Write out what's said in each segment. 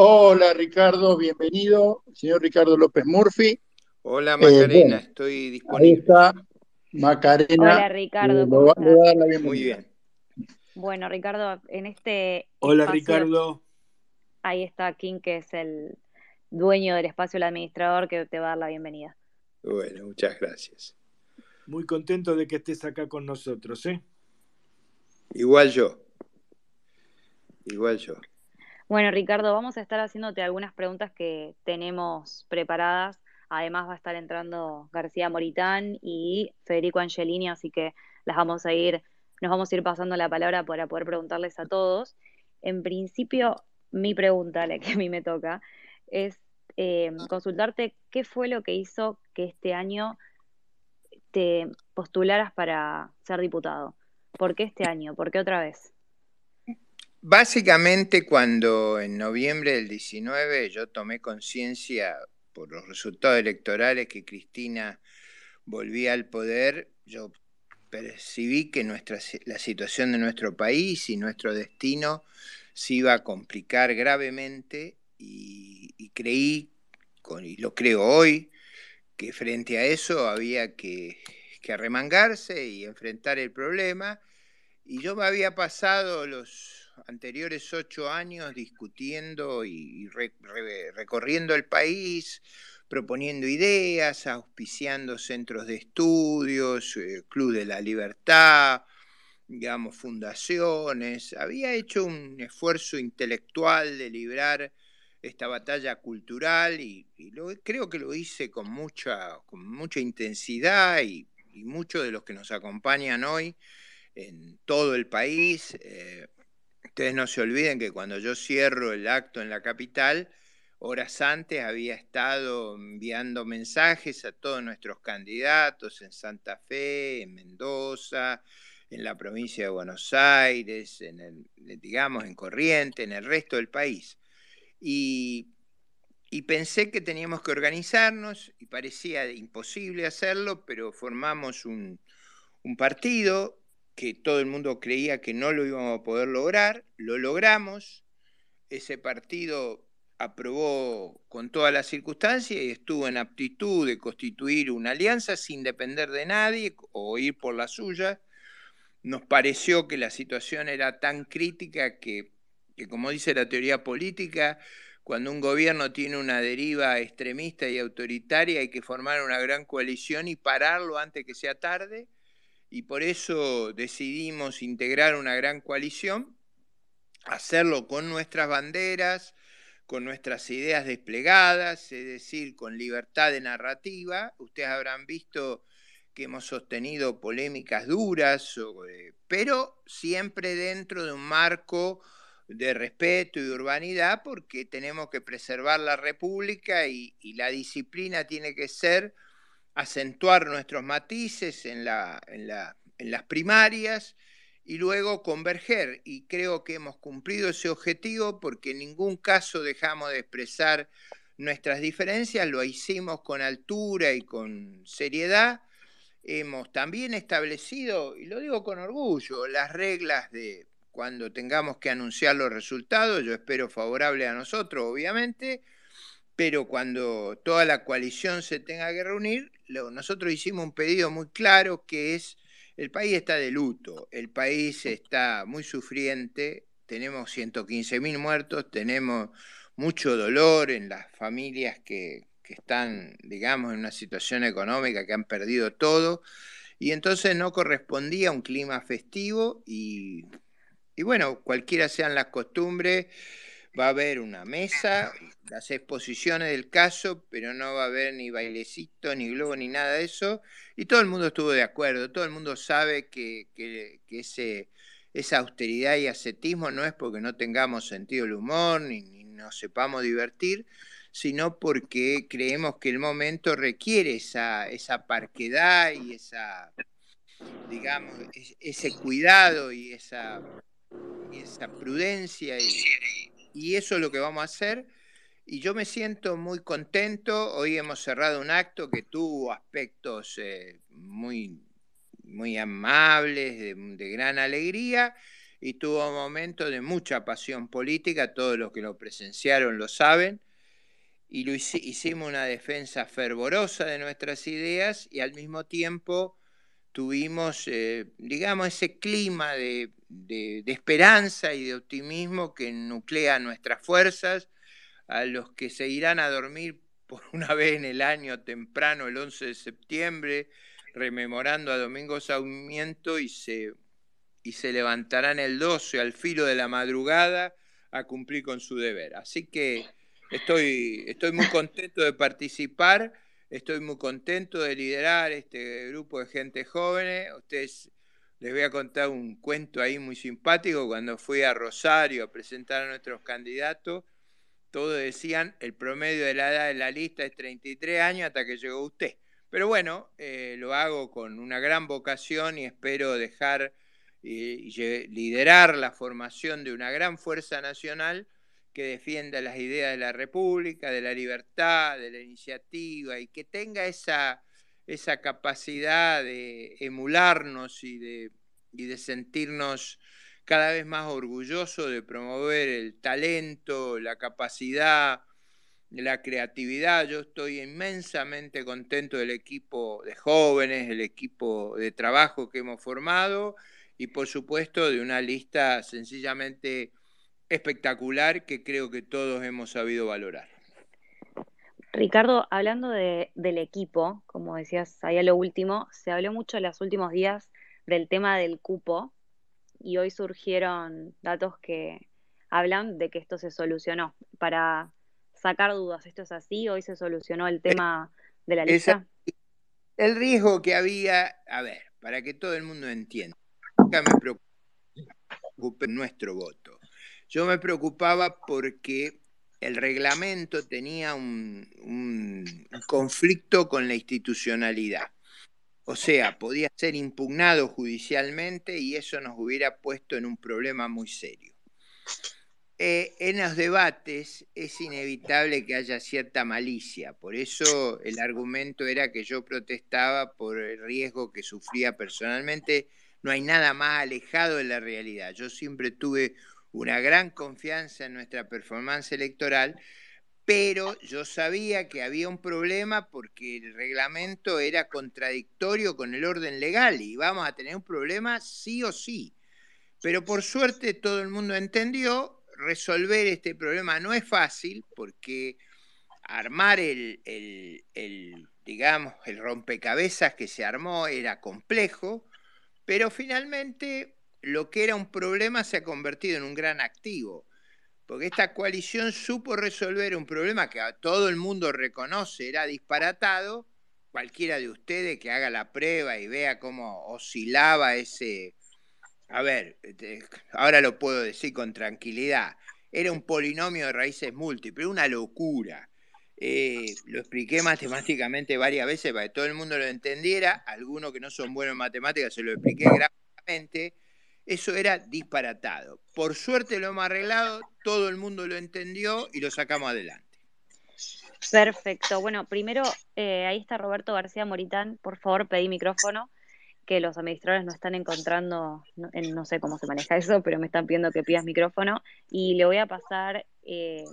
Hola Ricardo, bienvenido, señor Ricardo López Murphy. Hola Macarena, estoy disponible. Ahí está Macarena. Hola Ricardo, ¿cómo le estás? voy a dar la bienvenida. Muy bien. Bueno, Ricardo, en este Hola espacio- Ricardo. ahí está Kim, que es el dueño del espacio, el administrador, que te va a dar la bienvenida. Bueno, muchas gracias. Muy contento de que estés acá con nosotros, ¿eh? Igual yo. Igual yo. Bueno, Ricardo, vamos a estar haciéndote algunas preguntas que tenemos preparadas. Además va a estar entrando García Moritán y Federico Angelini, así que las vamos a ir, nos vamos a ir pasando la palabra para poder preguntarles a todos. En principio, mi pregunta, la que a mí me toca, es eh, consultarte qué fue lo que hizo que este año te postularas para ser diputado. ¿Por qué este año? ¿Por qué otra vez? Básicamente cuando en noviembre del 19 yo tomé conciencia por los resultados electorales que Cristina volvía al poder, yo percibí que nuestra, la situación de nuestro país y nuestro destino se iba a complicar gravemente y, creí, y lo creo hoy, que frente a eso había que, que arremangarse y enfrentar el problema. Y yo me había pasado los anteriores ocho años discutiendo y re, re, recorriendo el país, proponiendo ideas, auspiciando centros de estudios, eh, Club de la Libertad, digamos, fundaciones. Había hecho un esfuerzo intelectual de librar esta batalla cultural y, lo, creo que lo hice con mucha, con mucha intensidad y, y muchos de los que nos acompañan hoy en todo el país. Eh, ustedes no se olviden que cuando yo cierro el acto en la capital, horas antes había estado enviando mensajes a todos nuestros candidatos en Santa Fe, en Mendoza, en la provincia de Buenos Aires, en el, digamos, en Corriente, en el resto del país. Y, pensé que teníamos que organizarnos y parecía imposible hacerlo, pero formamos un partido que todo el mundo creía que no lo íbamos a poder lograr, lo logramos, ese partido aprobó con todas las circunstancias y estuvo en aptitud de constituir una alianza sin depender de nadie o ir por la suya. Nos pareció que la situación era tan crítica que, que como dice la teoría política, cuando un gobierno tiene una deriva extremista y autoritaria hay que formar una gran coalición y pararlo antes que sea tarde y por eso decidimos integrar una gran coalición, hacerlo con nuestras banderas, con nuestras ideas desplegadas, es decir, con libertad de narrativa. Ustedes habrán visto que hemos sostenido polémicas duras, pero siempre dentro de un marco de respeto y urbanidad, porque tenemos que preservar la República y, y la disciplina tiene que ser acentuar nuestros matices en, la, en, la, en, las primarias y luego converger. Y creo que hemos cumplido ese objetivo porque en ningún caso dejamos de expresar nuestras diferencias, lo hicimos con altura y con seriedad. Hemos también establecido, y lo digo con orgullo, las reglas de cuando tengamos que anunciar los resultados, yo espero favorable a nosotros, obviamente, pero cuando toda la coalición se tenga que reunir, lo, nosotros hicimos un pedido muy claro que es, el país está de luto, el país está muy sufriente, tenemos 115 mil muertos, tenemos mucho dolor en las familias que, están, digamos, en una situación económica, que han perdido todo, y entonces no correspondía un clima festivo y, y bueno, cualquiera sean las costumbres, va a haber una mesa, las exposiciones del caso, pero no va a haber ni bailecito, ni globo, ni nada de eso. Y todo el mundo estuvo de acuerdo, todo el mundo sabe que, que, esa austeridad y ascetismo no es porque no tengamos sentido del humor, ni, ni nos sepamos divertir, sino porque creemos que el momento requiere esa, esa parquedad y esa, digamos, ese cuidado y esa, esa prudencia y eso es lo que vamos a hacer. Y yo me siento muy contento. Hoy hemos cerrado un acto que tuvo aspectos eh, muy, muy amables, de, gran alegría. y tuvo momentos de mucha pasión política, todos los que lo presenciaron lo saben, y lo hicimos una defensa fervorosa de nuestras ideas y al mismo tiempo tuvimos, eh, digamos, ese clima de, de, esperanza y de optimismo que nuclea nuestras fuerzas, a los que se irán a dormir por una vez en el año temprano, el 11 de septiembre, rememorando a Domingo Sarmiento y se, y se levantarán el 12 al filo de la madrugada a cumplir con su deber. Así que estoy, estoy muy contento de participar, estoy muy contento de liderar este grupo de gente joven. Ustedes les voy a contar un cuento ahí muy simpático. Cuando fui a Rosario a presentar a nuestros candidatos, todos decían el promedio de la edad de la lista es 33 años hasta que llegó usted. Pero bueno, eh, lo hago con una gran vocación y espero dejar y liderar la formación de una gran fuerza nacional que defienda las ideas de la República, de la libertad, de la iniciativa y que tenga esa, esa capacidad de emularnos y de, y de sentirnos cada vez más orgullosos de promover el talento, la capacidad, la creatividad. Yo estoy inmensamente contento del equipo de jóvenes, el equipo de trabajo que hemos formado y por supuesto de una lista sencillamente espectacular que creo que todos hemos sabido valorar. Ricardo, hablando del equipo, como decías ahí a lo último, se habló mucho en los últimos días del tema del cupo y hoy surgieron datos que hablan de que esto se solucionó. Para sacar dudas. ¿Esto es así? ¿Hoy se solucionó el tema de la lista? el riesgo que había, a ver, para que todo el mundo entienda, nunca me preocupa nuestro voto. Yo me preocupaba porque el reglamento tenía un, conflicto con la institucionalidad. O sea, podía ser impugnado judicialmente y eso nos hubiera puesto en un problema muy serio. Eh, en los debates es inevitable que haya cierta malicia, por eso el argumento era que yo protestaba por el riesgo que sufría personalmente. No hay nada más alejado de la realidad. Yo siempre tuve una gran confianza en nuestra performance electoral, pero yo sabía que había un problema porque el reglamento era contradictorio con el orden legal y íbamos a tener un problema sí o sí. Pero por suerte todo el mundo entendió resolver este problema no es fácil porque armar el, digamos, el rompecabezas que se armó era complejo, pero finalmente lo que era un problema se ha convertido en un gran activo, porque esta coalición supo resolver un problema que todo el mundo reconoce era disparatado, cualquiera de ustedes que haga la prueba y vea cómo oscilaba ese, a ver, este, ahora lo puedo decir con tranquilidad, era un polinomio de raíces múltiples, una locura. Eh, lo expliqué matemáticamente varias veces para que todo el mundo lo entendiera, algunos que no son buenos en matemáticas se lo expliqué gráficamente, eso era disparatado. Por suerte lo hemos arreglado, todo el mundo lo entendió y lo sacamos adelante. Perfecto. Bueno, primero, eh, ahí está Roberto García Moritán. Por favor, pedí micrófono que los administradores no están encontrando, no, sé cómo se maneja eso, pero me están pidiendo que pidas micrófono y le voy a pasar eh,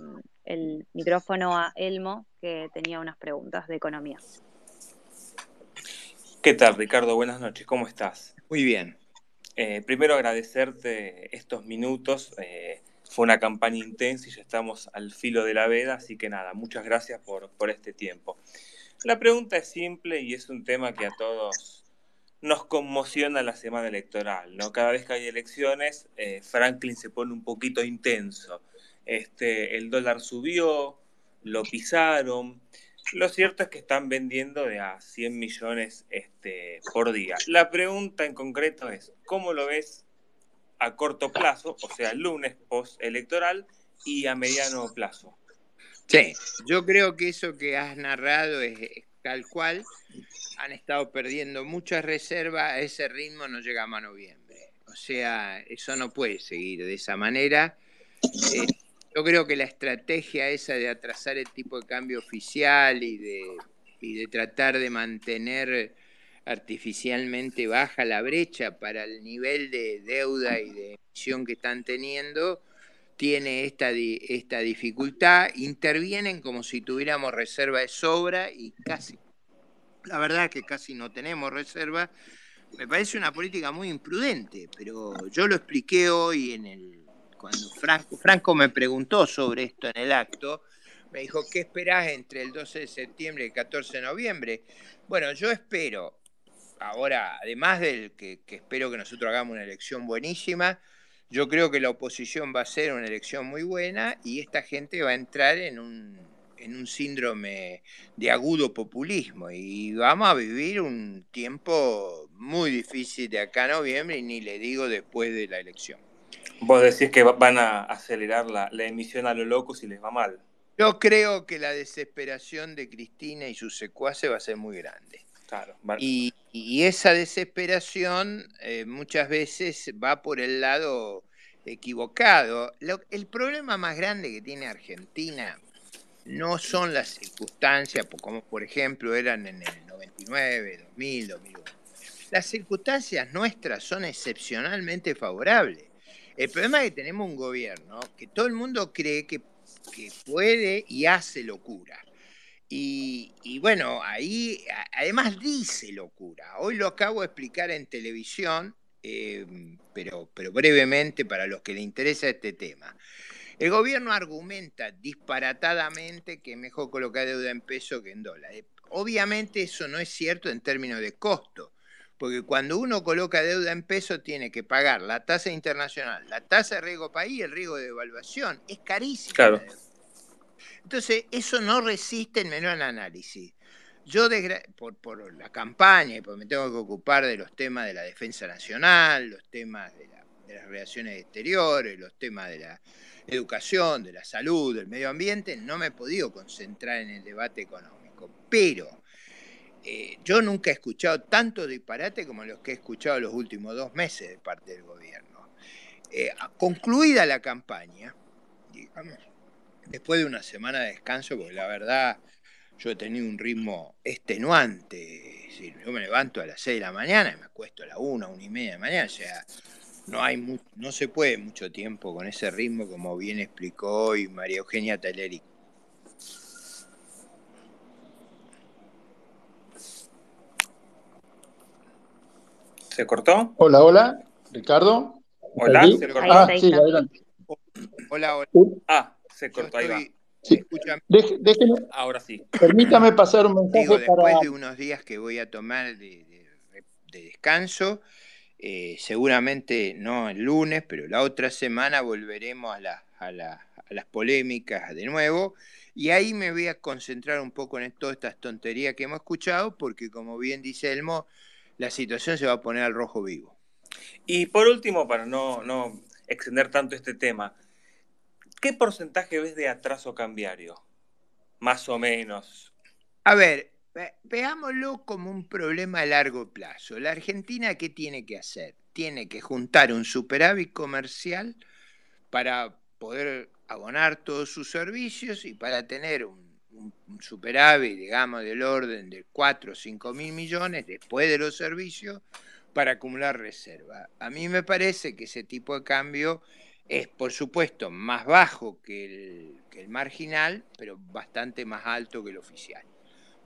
el micrófono a Elmo, que tenía unas preguntas de economía. ¿Qué tal, Ricardo? Buenas noches, ¿cómo estás? Muy bien. Eh, primero agradecerte estos minutos. Eh, fue una campaña intensa y ya estamos al filo de la veda, así que nada, muchas gracias por, por este tiempo. La pregunta es simple y es un tema que a todos nos conmociona la semana electoral, ¿no? Cada vez que hay elecciones, eh, Franklin se pone un poquito intenso. Este, el dólar subió, lo pisaron. Lo cierto es que están vendiendo de a 100 millones este, por día. La pregunta en concreto es, ¿cómo lo ves a corto plazo, o sea, el lunes post-electoral, y a mediano plazo? Sí, yo creo que eso que has narrado es tal cual han estado perdiendo muchas reservas, a ese ritmo no llegamos a noviembre. O sea, eso no puede seguir de esa manera. Eh, yo creo que la estrategia esa de atrasar el tipo de cambio oficial y de, y de tratar de mantener artificialmente baja la brecha para el nivel de deuda y de decisión que están teniendo tiene esta, esta dificultad, intervienen como si tuviéramos reserva de sobra y casi, la verdad es que casi no tenemos reserva. Me parece una política muy imprudente, pero yo lo expliqué hoy en el, cuando Franco, me preguntó sobre esto en el acto, me dijo, ¿qué esperás entre el 12 de septiembre y el 14 de noviembre? Bueno, yo espero, ahora, además del que, que espero que nosotros hagamos una elección buenísima, yo creo que la oposición va a ser una elección muy buena y esta gente va a entrar en un, en un síndrome de agudo populismo y vamos a vivir un tiempo muy difícil de acá a noviembre y ni le digo después de la elección. Vos decís que van a acelerar la, la emisión a lo loco si les va mal. Yo creo que la desesperación de Cristina y sus secuaces va a ser muy grande. Claro, y, y, esa desesperación eh, muchas veces va por el lado equivocado. Lo, el problema más grande que tiene Argentina no son las circunstancias, como por ejemplo eran en el 99, 2000, 2001. Las circunstancias nuestras son excepcionalmente favorables. El problema es que tenemos un gobierno que todo el mundo cree que, que puede y hace locura. Y, bueno, ahí además dice locura. Hoy lo acabo de explicar en televisión, em, pero, pero brevemente para los que le interesa este tema. El gobierno argumenta disparatadamente que es mejor colocar deuda en peso que en dólares. Obviamente eso no es cierto en términos de costo, porque cuando uno coloca deuda en peso tiene que pagar la tasa internacional, la tasa de riesgo país y el riesgo de devaluación. Es carísimo. Claro. Entonces, eso no resiste el menor análisis. Yo, por, por, la campaña y porque me tengo que ocupar de los temas de la defensa nacional, los temas de, la, de las relaciones exteriores, los temas de la educación, de la salud, del medio ambiente, no me he podido concentrar en el debate económico. Pero eh, yo nunca he escuchado tanto disparate como los que he escuchado los últimos dos meses de parte del gobierno. Eh, concluida la campaña, digamos, después de una semana de descanso, porque la verdad yo he tenido un ritmo extenuante. yo me levanto a las 6 de la mañana y me acuesto a las 1, 1 y media de la mañana. O sea, no, hay no se puede mucho tiempo con ese ritmo, como bien explicó hoy María Eugenia Taleri. ¿Se cortó? Hola, hola, Ricardo. Hola, ¿se cortó? Ah, sí, adelante. Hola, hola. Ah, se cortó, ahí va. Sí. Deje, déjeme, Ahora sí. Permítame pasar un mensaje Digo, después para... de unos días que voy a tomar de, de, de descanso, eh, seguramente no el lunes, pero la otra semana volveremos a, la, a, la, a, las polémicas de nuevo. Y ahí me voy a concentrar un poco en todas estas tonterías que hemos escuchado, porque como bien dice Elmo, la situación se va a poner al rojo vivo. Y por último, para no, no extender tanto este tema, ¿qué porcentaje ves de atraso cambiario? Más o menos. A ver, veámoslo como un problema a largo plazo. La Argentina, ¿qué tiene que hacer? Tiene que juntar un superávit comercial para poder abonar todos sus servicios y para tener un, un, un superávit, digamos, del orden de 4 o 5 mil millones después de los servicios para acumular reserva. A mí me parece que ese tipo de cambio es, por supuesto, más bajo que el, que el marginal, pero bastante más alto que el oficial.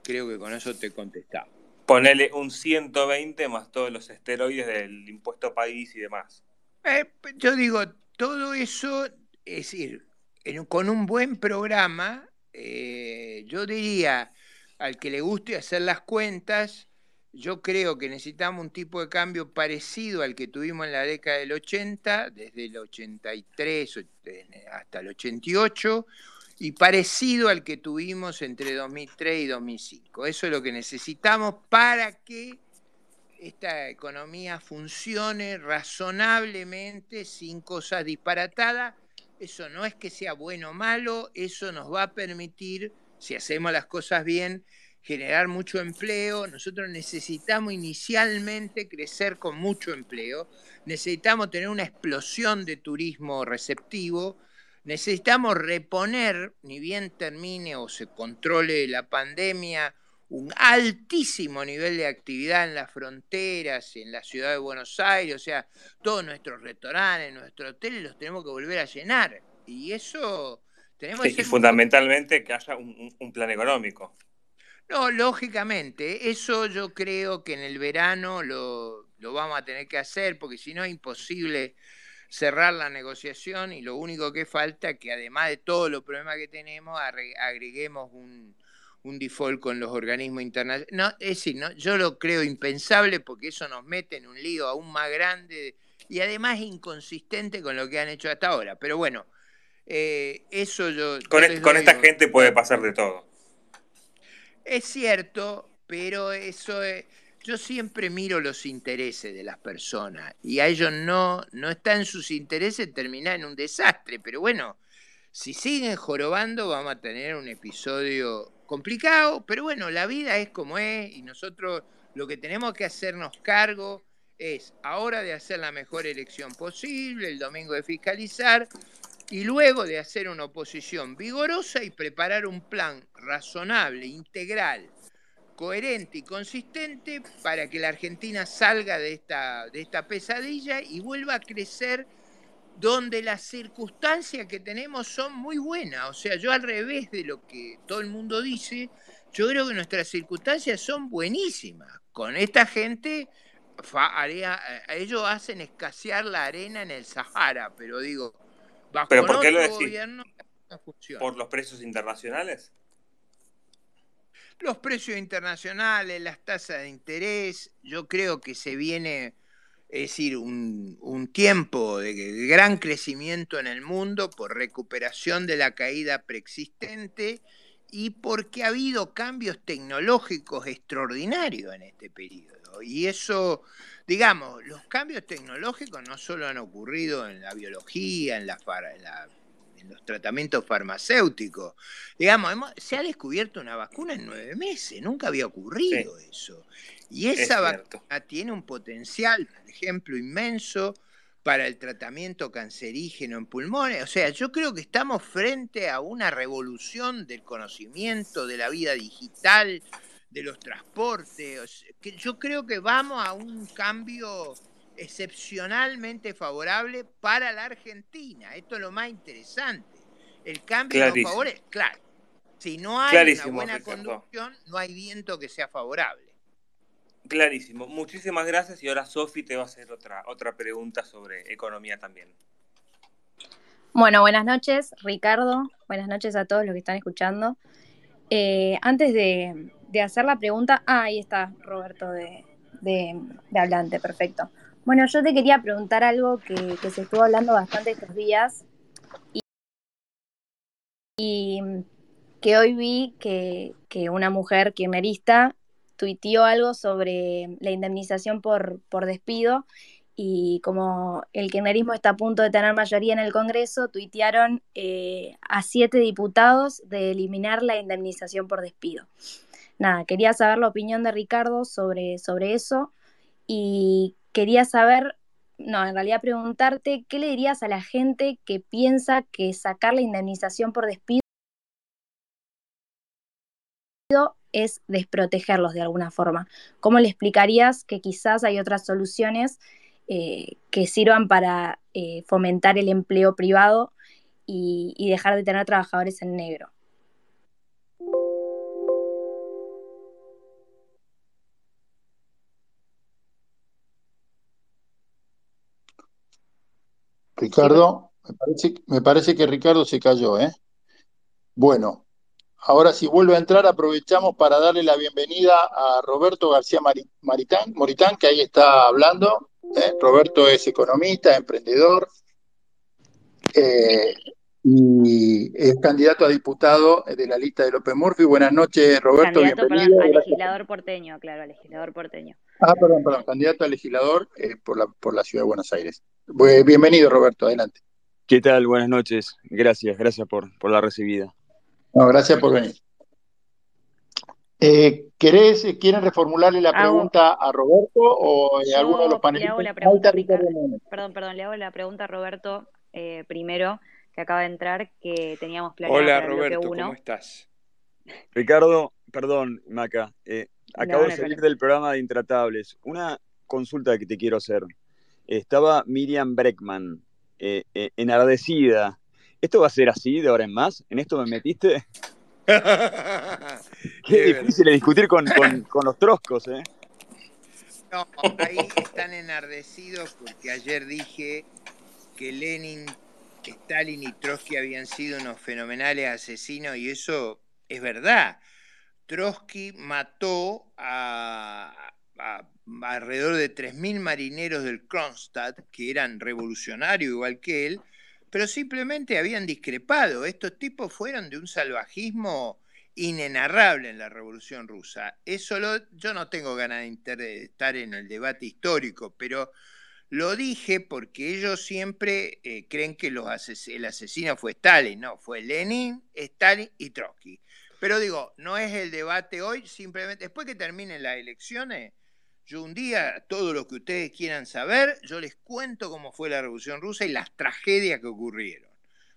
Creo que con eso te he contestado. Ponele un 120 más todos los esteroides del impuesto país y demás. Eh, yo digo, todo eso, es decir, en, con un buen programa, eh, yo diría al que le guste hacer las cuentas, yo creo que necesitamos un tipo de cambio parecido al que tuvimos en la década del 80, desde el 83 hasta el 88, y parecido al que tuvimos entre 2003 y 2005. Eso es lo que necesitamos para que esta economía funcione razonablemente, sin cosas disparatadas. Eso no es que sea bueno o malo, eso nos va a permitir, si hacemos las cosas bien, generar mucho empleo. Nosotros necesitamos inicialmente crecer con mucho empleo, necesitamos tener una explosión de turismo receptivo, necesitamos reponer, ni bien termine o se controle la pandemia, un altísimo nivel de actividad en las fronteras, en la ciudad de Buenos Aires, o sea, todos nuestros restaurantes, nuestros hoteles los tenemos que volver a llenar. Y eso tenemos que... Y fundamentalmente que haya un, plan económico. No, lógicamente, eso yo creo que en el verano lo, lo vamos a tener que hacer, porque si no es imposible cerrar la negociación y lo único que falta es que además de todos los problemas que tenemos, agreguemos un, un default con los organismos internacionales. No, es decir, no, yo lo creo impensable porque eso nos mete en un lío aún más grande y además inconsistente con lo que han hecho hasta ahora. Pero bueno, eh, eso yo... Con, esta gente puede pasar de todo. Es cierto, pero eso es... Yo siempre miro los intereses de las personas y a ellos no, no está en sus intereses terminar en un desastre, pero bueno, si siguen jorobando vamos a tener un episodio complicado, pero bueno, la vida es como es y nosotros lo que tenemos que hacernos cargo es ahora de hacer la mejor elección posible, el domingo de fiscalizar y luego de hacer una oposición vigorosa y preparar un plan razonable, integral, coherente y consistente para que la Argentina salga de esta, de esta pesadilla y vuelva a crecer donde las circunstancias que tenemos son muy buenas. O sea, yo al revés de lo que todo el mundo dice, yo creo que nuestras circunstancias son buenísimas. Con esta gente, ellos hacen escasear la arena en el Sahara, pero digo, bajo ¿Pero por qué lo decís? gobierno ¿Por los precios internacionales? Los precios internacionales, las tasas de interés, yo creo que se viene es decir, un, tiempo de gran crecimiento en el mundo por recuperación de la caída preexistente y porque ha habido cambios tecnológicos extraordinarios en este periodo. Y eso, digamos, los cambios tecnológicos no solo han ocurrido en la biología, en, la, en, los tratamientos farmacéuticos. Digamos, se ha descubierto una vacuna en nueve meses, nunca había ocurrido eso. Y esa vacuna tiene un potencial, por ejemplo, inmenso para el tratamiento cancerígeno en pulmones. O sea, yo creo que estamos frente a una revolución del conocimiento, de la vida digital, de los transportes. Que yo creo que vamos a un cambio excepcionalmente favorable para la Argentina. Esto es lo más interesante. El cambio nos favorece. Claro, si no hay una buena conducción, no hay viento que sea favorable. Clarísimo. Muchísimas gracias y ahora Sofi te va a hacer otra, otra pregunta sobre economía también. Bueno, buenas noches, Ricardo. Buenas noches a todos los que están escuchando. Eh, antes de, hacer la pregunta, ah, ahí está Roberto de, de, Hablante, perfecto. Bueno, yo te quería preguntar algo que, se estuvo hablando bastante estos días y, que hoy vi que, que una mujer kirchnerista tuiteó algo sobre la indemnización por, por despido y como el kirchnerismo está a punto de tener mayoría en el Congreso, tuitearon eh, a siete diputados de eliminar la indemnización por despido. Nada, quería saber la opinión de Ricardo sobre, sobre eso y quería saber, no, en realidad preguntarte, ¿qué le dirías a la gente que piensa que sacar la indemnización por despido es desprotegerlos de alguna forma. ¿Cómo le explicarías que quizás hay otras soluciones eh, que sirvan para eh, fomentar el empleo privado y, dejar de tener trabajadores en negro? Ricardo, me parece, me parece, que Ricardo se cayó, ¿eh? Bueno, Ahora si vuelve a entrar, aprovechamos para darle la bienvenida a Roberto García Maritán, Moritán, que ahí está hablando. ¿eh? Roberto es economista, emprendedor eh, y es candidato a diputado de la lista de López Murphy. Buenas noches, Roberto. Candidato bienvenido. al legislador porteño, claro, al legislador porteño. Ah, perdón, perdón, candidato a legislador eh, por, la, por la ciudad de Buenos Aires. Bienvenido, Roberto, adelante. ¿Qué tal? Buenas noches. Gracias, gracias por, por la recibida. No, gracias por venir. Eh, ¿querés, ¿Quieren reformularle la pregunta a Roberto o a alguno de los panelistas? Le hago la pregunta, perdón, perdón, le hago la pregunta a Roberto eh, primero, que acaba de entrar, que teníamos planeado Hola Roberto, ¿cómo estás? Ricardo, perdón, Maca, eh, acabo de salir del programa de Intratables. Una consulta que te quiero hacer. Estaba Miriam Breckman, eh, eh, enardecida. ¿Esto va a ser así de ahora en más? ¿En esto me metiste? Qué difícil es discutir con, con, los troscos, ¿eh? No, ahí están enardecidos porque ayer dije que Lenin, Stalin y Trotsky habían sido unos fenomenales asesinos y eso es verdad. Trotsky mató a, alrededor de 3.000 marineros del Kronstadt, que eran revolucionarios igual que él, pero simplemente habían discrepado. Estos tipos fueron de un salvajismo inenarrable en la Revolución Rusa. Eso yo no tengo ganas de estar en el debate histórico, pero lo dije porque ellos siempre eh, creen que los el asesino fue Stalin, no, fue Lenin, Stalin y Trotsky. Pero digo, no es el debate hoy, simplemente después que terminen las elecciones, yo un día, todo lo que ustedes quieran saber, yo les cuento cómo fue la Revolución Rusa y las tragedias que ocurrieron.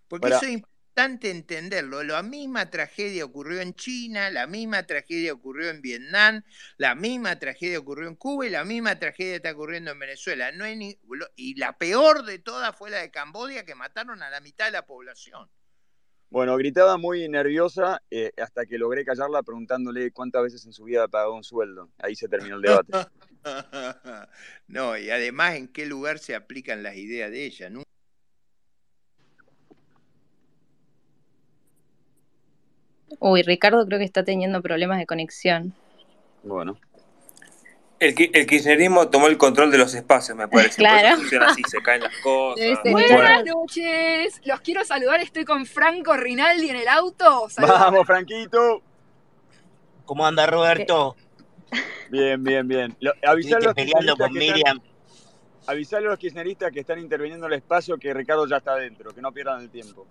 Porque eso es importante entenderlo. La misma tragedia ocurrió en China, la misma tragedia ocurrió en Vietnam, la misma tragedia ocurrió en Cuba y la misma tragedia está ocurriendo en Venezuela. No y la peor de todas fue la de Camboya, que mataron a la mitad de la población. Bueno, gritaba muy nerviosa eh, hasta que logré callarla preguntándole cuántas veces en su vida pagó un sueldo. Ahí se terminó el debate. no, y además en qué lugar se aplican las ideas de ella. ¿no? Uy, Ricardo creo que está teniendo problemas de conexión. Bueno. El, el, kirchnerismo tomó el control de los espacios, me parece. Claro. funciona así, se caen las cosas. Buenas noches, los quiero saludar, estoy con Franco Rinaldi en el auto. Vamos, Franquito. ¿Cómo anda Roberto? Bien, bien, bien. avisale peleando con Miriam. avisale a los kirchneristas que están interviniendo en el espacio que Ricardo ya está adentro, que no pierdan el tiempo.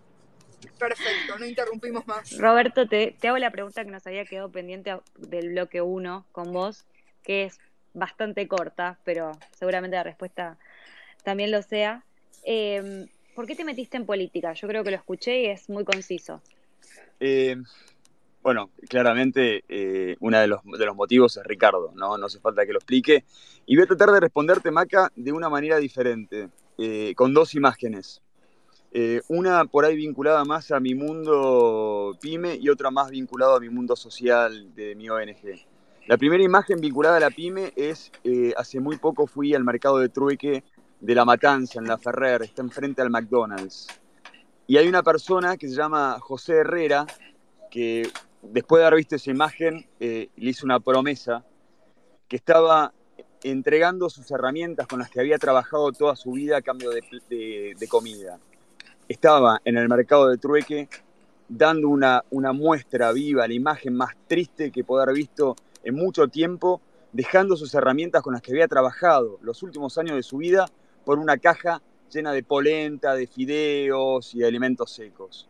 Perfecto, no interrumpimos más. Roberto, te, te hago la pregunta que nos había quedado pendiente del bloque 1 con vos, que es bastante corta, pero seguramente la respuesta también lo sea. Em, ¿Por qué te metiste en política? Yo creo que lo escuché y es muy conciso. Eh, bueno, claramente eh, uno de los, de los, motivos es Ricardo, ¿no? no hace falta que lo explique. Y voy a tratar de responderte, Maca, de una manera diferente, eh, con dos imágenes. una por ahí vinculada más a mi mundo pyme y otra más vinculada a mi mundo social de mi ONG. La primera imagen vinculada a la pyme es, eh, hace muy poco fui al mercado de trueque de La Matanza, en La Ferrer, está enfrente al McDonald's. Y hay una persona que se llama José Herrera, que después de haber visto esa imagen, eh, le hizo una promesa, que estaba entregando sus herramientas con las que había trabajado toda su vida a cambio de, comida. Estaba en el mercado de trueque dando una, una muestra viva, la imagen más triste que puede haber visto en mucho tiempo, dejando sus herramientas con las que había trabajado los últimos años de su vida por una caja llena de polenta, de fideos y de alimentos secos.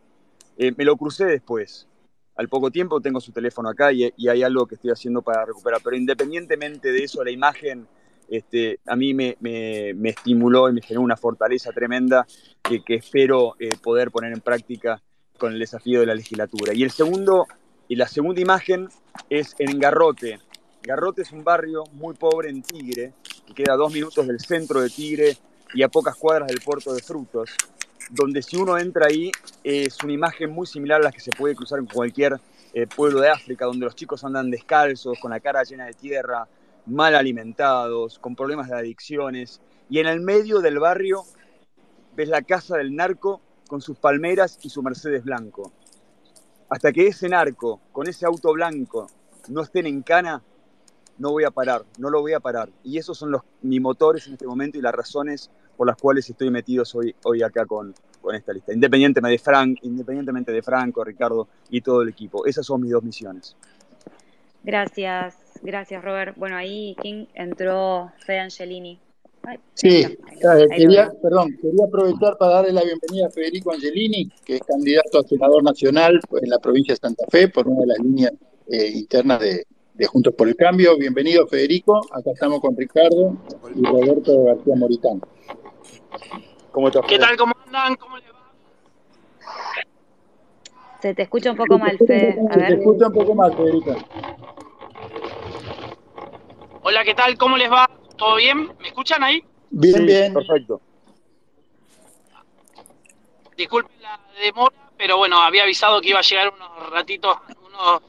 Eh, me lo crucé después. Al poco tiempo tengo su teléfono acá y, hay algo que estoy haciendo para recuperar. Pero independientemente de eso, la imagen este, a mí me, estimuló y me generó una fortaleza tremenda que, que espero eh, poder poner en práctica con el desafío de la legislatura. Y el segundo y la segunda imagen es en Garrote. Garrote es un barrio muy pobre en Tigre, que queda a dos minutos del centro de Tigre y a pocas cuadras del puerto de Frutos, donde si uno entra ahí es una imagen muy similar a la que se puede cruzar en cualquier eh, pueblo de África, donde los chicos andan descalzos, con la cara llena de tierra, mal alimentados, con problemas de adicciones. Y en el medio del barrio ves la casa del narco con sus palmeras y su Mercedes blanco. Hasta que ese narco, con ese auto blanco, no estén en cana, no voy a parar, no lo voy a parar. Y esos son los, mis motores en este momento y las razones por las cuales estoy metido hoy, hoy acá con, con esta lista. Independientemente de, Frank, independientemente de Franco, Ricardo y todo el equipo. Esas son mis dos misiones. Gracias, gracias Robert. Bueno, ahí King entró Fede Angelini. Sí, eh, quería, perdón, quería aprovechar para darle la bienvenida a Federico Angelini, que es candidato a senador nacional en la provincia de Santa Fe por una de las líneas eh, internas de, Juntos por el Cambio. Bienvenido, Federico. Acá estamos con Ricardo y Roberto García Moritán. ¿Cómo estás? ¿Qué tal? ¿Cómo andan? ¿Cómo les va? Se te escucha un poco mal, Fede. Se te escucha un poco mal, Federica. Hola, ¿qué tal? ¿Cómo les va? ¿Todo bien? ¿Me escuchan ahí? Bien, Sí, bien. perfecto. Disculpen la demora, pero bueno, había avisado que iba a llegar unos ratitos, unos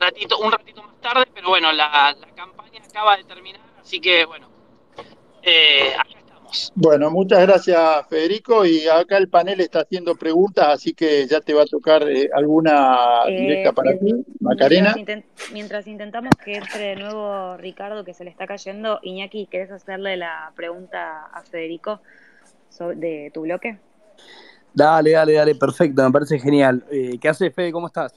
ratitos, un ratito más tarde, pero bueno, la, la campaña acaba de terminar, así que bueno, eh, acá. Bueno, muchas gracias, Federico. Y acá el panel está haciendo preguntas, así que ya te va a tocar eh, alguna Eh, directa para ti, Macarena. Mientras, mientras intentamos que entre de nuevo Ricardo, que se le está cayendo, Iñaki, ¿querés hacerle la pregunta a Federico sobre, de tu bloque? Dale, dale, dale, perfecto, me parece genial. Eh, ¿Qué haces, Fede? ¿Cómo estás?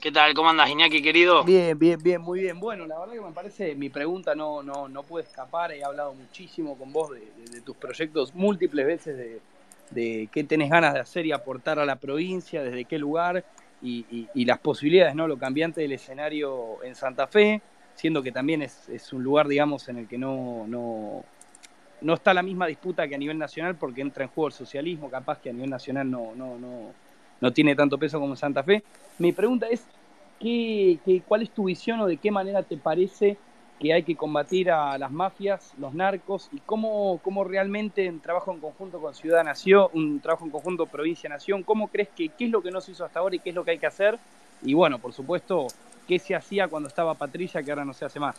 ¿Qué tal? ¿Cómo andas, Iñaki, querido? Bien, bien, bien, muy bien. Bueno, la verdad que me parece, mi pregunta no, no, no puede escapar. He hablado muchísimo con vos de, tus proyectos múltiples veces, de, qué tenés ganas de hacer y aportar a la provincia, desde qué lugar y las posibilidades, ¿no? Lo cambiante del escenario en Santa Fe, siendo que también es, es un lugar, digamos, en el que no, no, no está la misma disputa que a nivel nacional porque entra en juego el socialismo, capaz que a nivel nacional no, no, no, no tiene tanto peso como en Santa Fe. Mi pregunta es, ¿qué, cuál es tu visión o de qué manera te parece que hay que combatir a las mafias, los narcos, y cómo, cómo realmente un trabajo en conjunto con Ciudad Nación, un trabajo en conjunto provincia-nación, cómo crees que qué es lo que no se hizo hasta ahora y qué es lo que hay que hacer? Y bueno, por supuesto, qué se hacía cuando estaba Patricia que ahora no se hace más.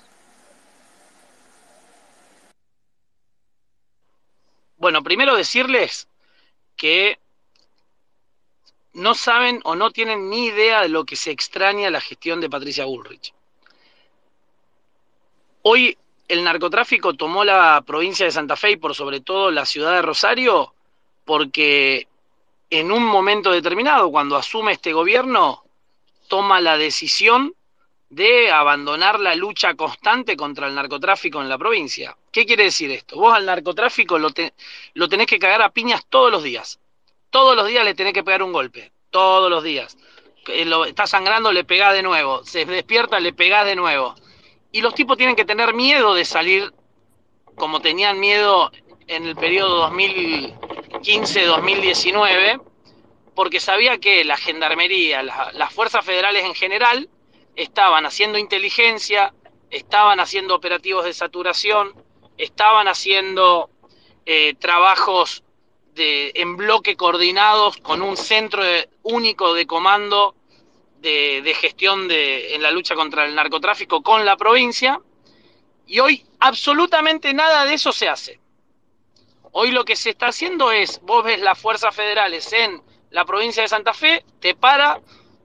Bueno, primero decirles que no saben o no tienen ni idea de lo que se extraña la gestión de Patricia Bullrich. Hoy el narcotráfico tomó la provincia de Santa Fe y por sobre todo la ciudad de Rosario porque en un momento determinado, cuando asume este gobierno, toma la decisión de abandonar la lucha constante contra el narcotráfico en la provincia. ¿Qué quiere decir esto? Vos al narcotráfico lo, te- lo tenés que cagar a piñas todos los días. Todos los días le tenés que pegar un golpe. Todos los días. Eh, lo- está sangrando, le pegás de nuevo. Se despierta, le pegás de nuevo. Y los tipos tienen que tener miedo de salir como tenían miedo en el periodo 2015-2019, porque sabía que la gendarmería, la- las fuerzas federales en general, estaban haciendo inteligencia, estaban haciendo operativos de saturación, estaban haciendo eh, trabajos en bloque coordinados con un centro único de comando de, de gestión en la lucha contra el narcotráfico con la provincia, y hoy absolutamente nada de eso se hace. Hoy lo que se está haciendo es, vos ves las fuerzas federales en la provincia de Santa Fe, te para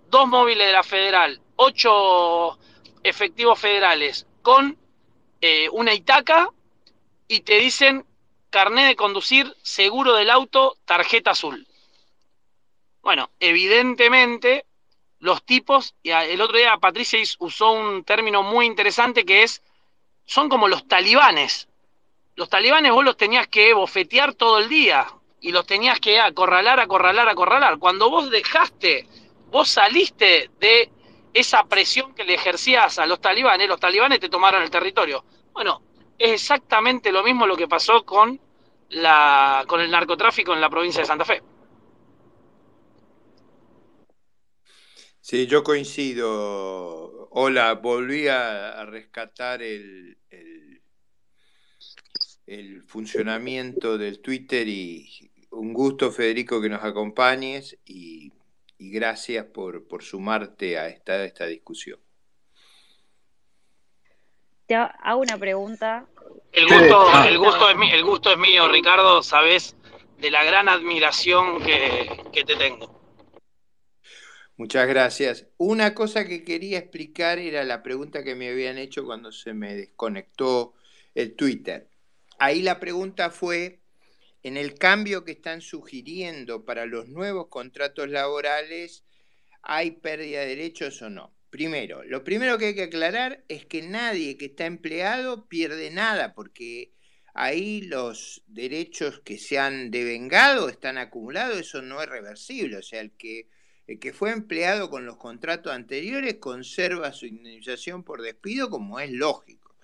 dos móviles de la federal, ocho efectivos federales con eh, una Itaca y te dicen carné de conducir, seguro del auto, tarjeta azul. Bueno, evidentemente los tipos, y el otro día Patricia usó un término muy interesante que es, son como los talibanes. Los talibanes vos los tenías que bofetear todo el día y los tenías que acorralar, acorralar, acorralar. Cuando vos dejaste, vos saliste de esa presión que le ejercías a los talibanes, los talibanes te tomaron el territorio. Bueno, es exactamente lo mismo lo que pasó con, la, con el narcotráfico en la provincia de Santa Fe. Sí, yo coincido. Hola, volví a, a rescatar el, el, el funcionamiento del Twitter y un gusto, Federico, que nos acompañes y, y gracias por, por sumarte a esta, a esta discusión. Te ha- hago una pregunta. El gusto, Ah. el gusto, es, mi- el gusto es mío, Ricardo, sabes de la gran admiración que, que te tengo. Muchas gracias. Una cosa que quería explicar era la pregunta que me habían hecho cuando se me desconectó el Twitter. Ahí la pregunta fue, en el cambio que están sugiriendo para los nuevos contratos laborales, ¿hay pérdida de derechos o no? Primero, lo primero que hay que aclarar es que nadie que está empleado pierde nada, porque ahí los derechos que se han devengado están acumulados, eso no es reversible, o sea, el que el que fue empleado con los contratos anteriores conserva su indemnización por despido como es lógico.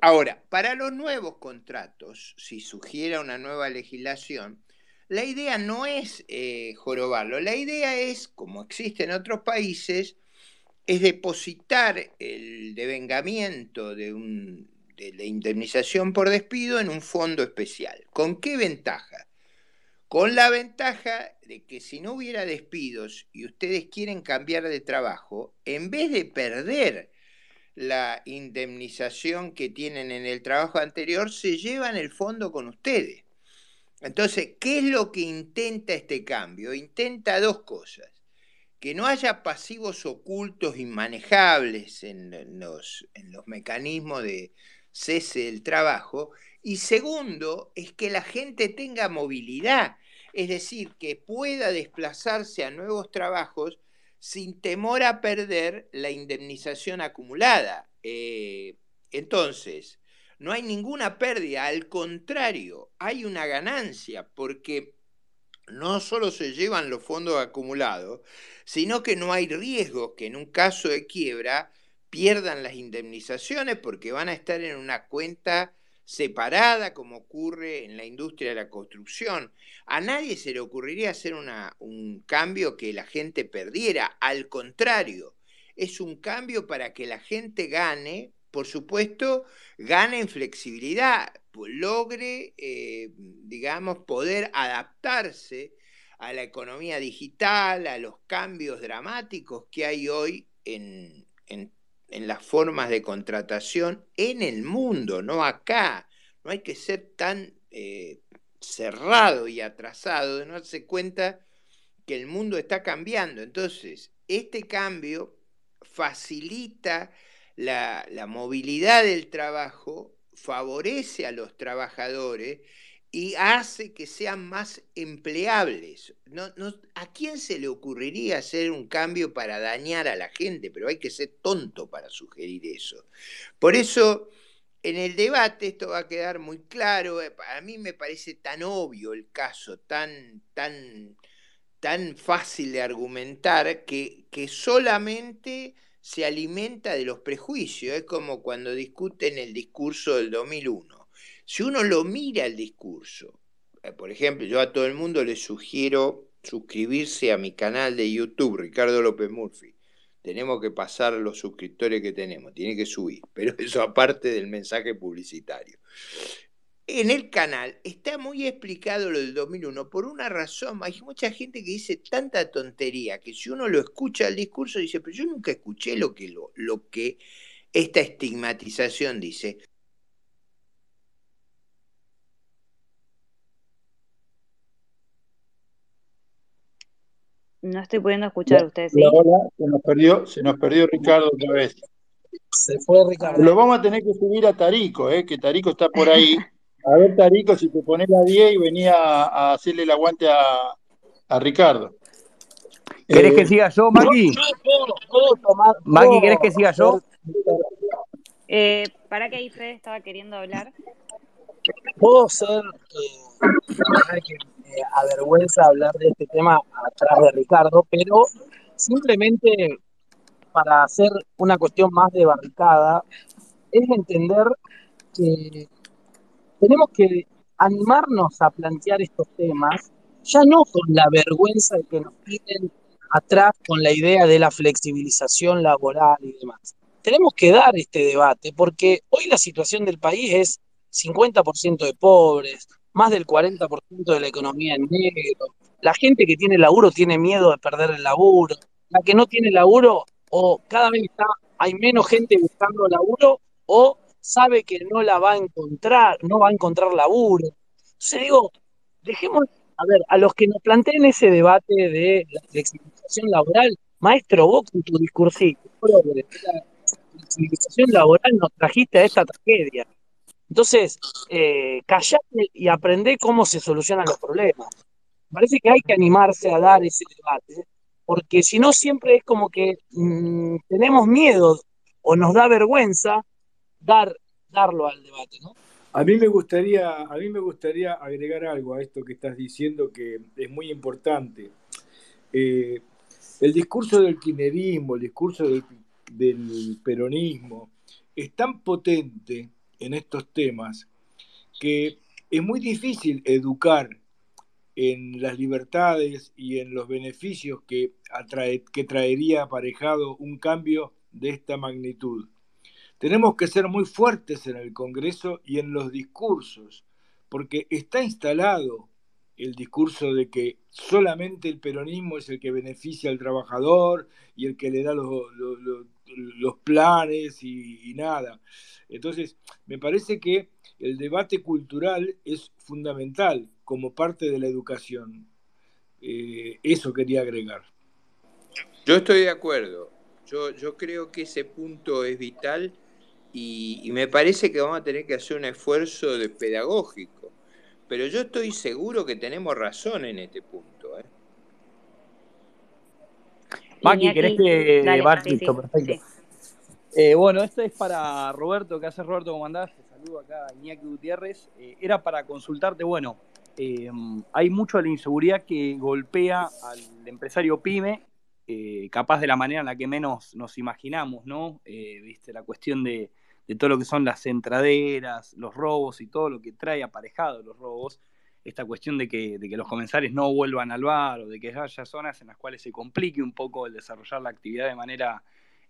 Ahora, para los nuevos contratos, si sugiera una nueva legislación, la idea no es eh, jorobarlo, la idea es, como existe en otros países, es depositar el devengamiento de, la indemnización por despido en un fondo especial. ¿Con qué ventaja? Con la ventaja de que si no hubiera despidos y ustedes quieren cambiar de trabajo, en vez de perder la indemnización que tienen en el trabajo anterior, se llevan el fondo con ustedes. Entonces, ¿qué es lo que intenta este cambio? Intenta dos cosas. Que no haya pasivos ocultos inmanejables en los, en los mecanismos de cese del trabajo. Y segundo, es que la gente tenga movilidad, es decir, que pueda desplazarse a nuevos trabajos sin temor a perder la indemnización acumulada. Eh, entonces, no hay ninguna pérdida, al contrario, hay una ganancia porque no solo se llevan los fondos acumulados, sino que no hay riesgo que en un caso de quiebra pierdan las indemnizaciones porque van a estar en una cuenta separada como ocurre en la industria de la construcción. A nadie se le ocurriría hacer un cambio que la gente perdiera, al contrario, es un cambio para que la gente gane por supuesto, gane en flexibilidad, logre, eh, digamos, poder adaptarse a la economía digital, a los cambios dramáticos que hay hoy en, las formas de contratación en el mundo, no acá. No hay que ser tan eh, cerrado y atrasado de no darse cuenta que el mundo está cambiando. Entonces, este cambio facilita la, movilidad del trabajo favorece a los trabajadores y hace que sean más empleables. ¿A quién se le ocurriría hacer un cambio para dañar a la gente? Pero hay que ser tonto para sugerir eso. Por eso, en el debate esto va a quedar muy claro. Eh, a mí me parece tan obvio el caso, tan, tan, tan fácil de argumentar, que, que solamente se alimenta de los prejuicios. Es como cuando discuten el discurso del 2001. Si uno lo mira el discurso, eh, por ejemplo, yo a todo el mundo le sugiero suscribirse a mi canal de YouTube, Ricardo López Murphy. Tenemos que pasar los suscriptores que tenemos, tiene que subir, pero eso aparte del mensaje publicitario en el canal está muy explicado lo del 2001 por una razón. Hay mucha gente que dice tanta tontería que si uno lo escucha el discurso dice, pero yo nunca escuché lo que, lo, lo que esta estigmatización dice. No estoy pudiendo escuchar a ustedes. ¿sí? se nos perdió, se nos perdió Ricardo otra vez. Se fue Ricardo. Lo vamos a tener que subir a Tarico, eh, que Tarico está por ahí. A ver, Tarico, si te pones la 10 y venía a hacerle el aguante a, Ricardo. ¿Querés que eh, siga yo, Maggie? Maggie, ¿querés que siga yo? Eh, para que ahí Fred estaba queriendo hablar. Puedo ser, eh, que me avergüenza hablar de este tema atrás de Ricardo, pero simplemente para hacer una cuestión más de barricada, es entender que tenemos que animarnos a plantear estos temas, ya no con la vergüenza de que nos piden atrás con la idea de la flexibilización laboral y demás. Tenemos que dar este debate porque hoy la situación del país es 50% de pobres, más del 40% de la economía en negro. La gente que tiene laburo tiene miedo de perder el laburo. La que no tiene laburo o cada vez está, hay menos gente buscando laburo o sabe que no la va a encontrar, no va a encontrar laburo. Entonces digo, dejemos, a ver, a los que nos planteen ese debate de la flexibilización laboral, maestro, vos con tu discursito, la flexibilización laboral nos trajiste a esta tragedia. Entonces, eh, callate y aprende cómo se solucionan los problemas. Parece que hay que animarse a dar ese debate, porque si no siempre es como que mm, tenemos miedo o nos da vergüenza dar, darlo al debate, ¿no? A mí, me gustaría, a mí me gustaría agregar algo a esto que estás diciendo que es muy importante. Eh, el discurso del kirchnerismo, el discurso del, del peronismo, es tan potente en estos temas que es muy difícil educar en las libertades y en los beneficios que, que traería aparejado un cambio de esta magnitud. Tenemos que ser muy fuertes en el Congreso y en los discursos, porque está instalado el discurso de que solamente el peronismo es el que beneficia al trabajador y el que le da los, planes y, nada. Entonces, me parece que el debate cultural es fundamental como parte de la educación. Eh, eso quería agregar. Yo estoy de acuerdo. Yo, yo creo que ese punto es vital y, y me parece que vamos a tener que hacer un esfuerzo de pedagógico pero yo estoy seguro que tenemos razón en este punto. ¿eh? Maki, ¿querés que Dale, Listo, perfecto. Eh, bueno, esto es para Roberto. ¿Qué haces, Roberto? ¿Cómo andás? Te saludo acá, Iñaki Gutiérrez. Eh, era para consultarte, bueno, eh, hay mucho de la inseguridad que golpea al empresario pyme, capaz de la manera en la que menos nos imaginamos, ¿no? Viste, la cuestión de de todo lo que son las entraderas, los robos y todo lo que trae aparejado los robos, esta cuestión de que, de que los comensales no vuelvan al bar o de que haya zonas en las cuales se complique un poco el desarrollar la actividad de manera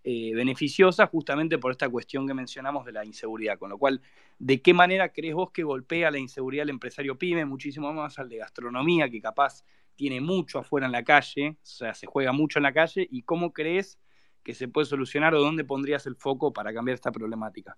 eh, beneficiosa, justamente por esta cuestión que mencionamos de la inseguridad. Con lo cual, ¿de qué manera crees vos que golpea la inseguridad al empresario pyme, muchísimo más al de gastronomía, que capaz tiene mucho afuera en la calle, o sea, se juega mucho en la calle, y cómo crees que se puede solucionar o dónde pondrías el foco para cambiar esta problemática?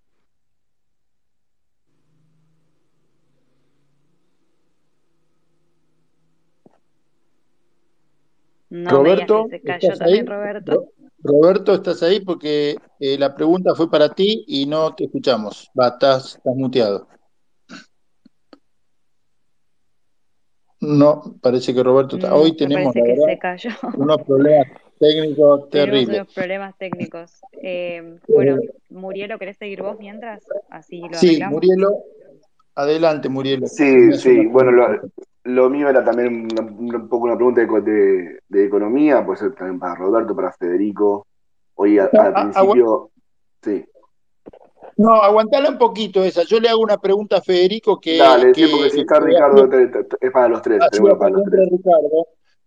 Roberto, ¿estás ahí? Roberto. Roberto, ¿estás ahí? Porque eh, la pregunta fue para ti y no te escuchamos. Va, estás, estás muteado. No, parece que Roberto está. Hoy tenemos unos problemas técnicos terribles. Tenemos problemas técnicos. Eh, bueno, Murielo, ¿querés seguir vos mientras? Así lo sí, Murielo, adelante, Murielo. Sí, sí, bueno, lo, mío era también un, poco una pregunta de, de, economía, puede ser también para Roberto, para Federico. Hoy al principio, sí. No, aguantala un poquito esa. Yo le hago una pregunta a Federico que. Dale, que, porque si está Ricardo, es para los tres.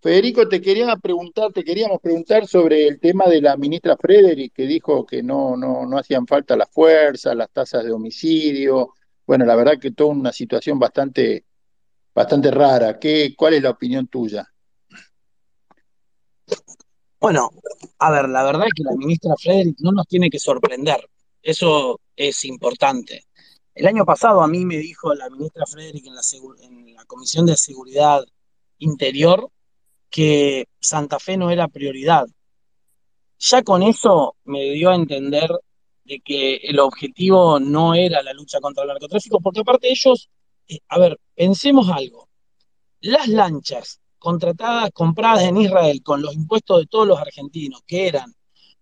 Federico, te quería preguntar, te queríamos preguntar sobre el tema de la ministra Frederick, que dijo que no, no, no hacían falta las fuerzas, las tasas de homicidio. Bueno, la verdad que toda una situación bastante, bastante rara. ¿Qué, ¿Cuál es la opinión tuya? Bueno, a ver, la verdad es que la ministra Frederick no nos tiene que sorprender. Eso es importante. El año pasado a mí me dijo la ministra Frederick en la, en la Comisión de Seguridad Interior que Santa Fe no era prioridad. Ya con eso me dio a entender de que el objetivo no era la lucha contra el narcotráfico, porque aparte ellos, eh, a ver, pensemos algo, las lanchas contratadas, compradas en Israel con los impuestos de todos los argentinos, que eran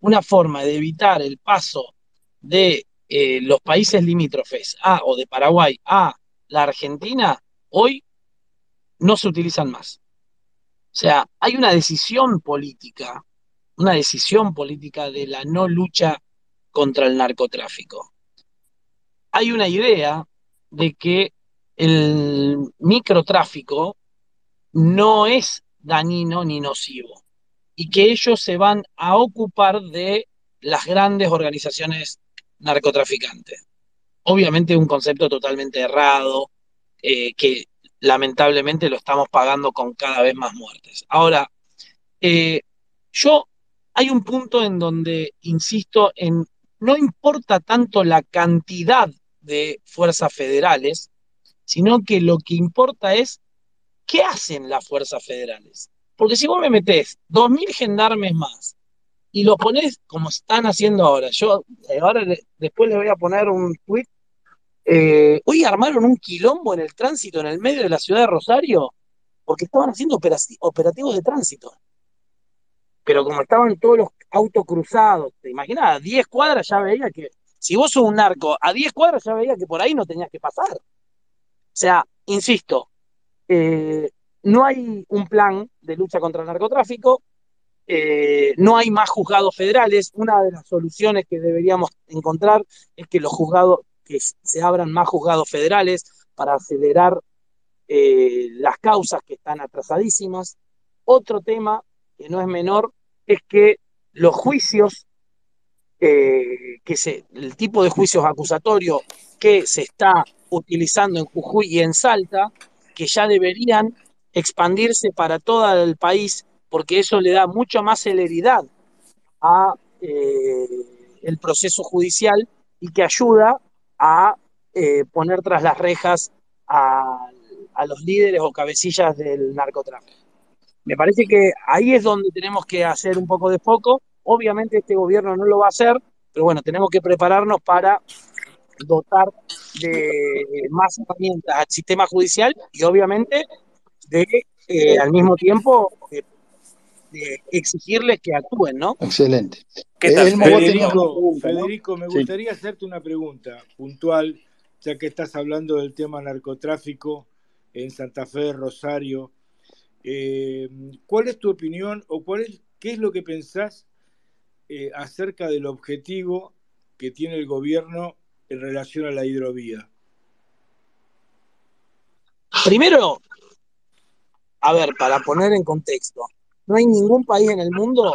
una forma de evitar el paso de eh, los países limítrofes a, o de Paraguay a la Argentina, hoy no se utilizan más. O sea, hay una decisión política, una decisión política de la no lucha contra el narcotráfico. Hay una idea de que el microtráfico no es dañino ni nocivo y que ellos se van a ocupar de las grandes organizaciones narcotraficantes. Obviamente un concepto totalmente errado, eh, que lamentablemente lo estamos pagando con cada vez más muertes. Ahora, eh, yo hay un punto en donde insisto en no importa tanto la cantidad de fuerzas federales, sino que lo que importa es qué hacen las fuerzas federales. Porque si vos me metés 2.000 gendarmes más y los pones como están haciendo ahora, yo eh, ahora después les voy a poner un tweet eh, hoy armaron un quilombo en el tránsito en el medio de la ciudad de Rosario porque estaban haciendo operativos de tránsito. Pero como estaban todos los autos cruzados, te imaginas, a 10 cuadras ya veía que, si vos sos un narco, a 10 cuadras ya veía que por ahí no tenías que pasar. O sea, insisto, eh, no hay un plan de lucha contra el narcotráfico, eh, no hay más juzgados federales. Una de las soluciones que deberíamos encontrar es que los juzgados, que se abran más juzgados federales para acelerar eh, las causas que están atrasadísimas. Otro tema que no es menor es que los juicios, eh, que se, el tipo de juicios acusatorios que se está utilizando en Jujuy y en Salta, que ya deberían expandirse para todo el país, porque eso le da mucha más celeridad a eh, el proceso judicial y que ayuda a eh, poner tras las rejas a, los líderes o cabecillas del narcotráfico. Me parece que ahí es donde tenemos que hacer un poco de foco. Obviamente este gobierno no lo va a hacer, pero bueno, tenemos que prepararnos para dotar de más herramientas al sistema judicial y obviamente de eh, al mismo tiempo de, exigirles que actúen, ¿no? Excelente. ¿Qué tal? Federico, Federico, me gustaría hacerte una pregunta puntual, ya que estás hablando del tema narcotráfico en Santa Fe, Rosario. Eh, ¿Cuál es tu opinión o cuál es, qué es lo que pensás eh, acerca del objetivo que tiene el gobierno en relación a la hidrovía? Primero, a ver, para poner en contexto, no hay ningún país en el mundo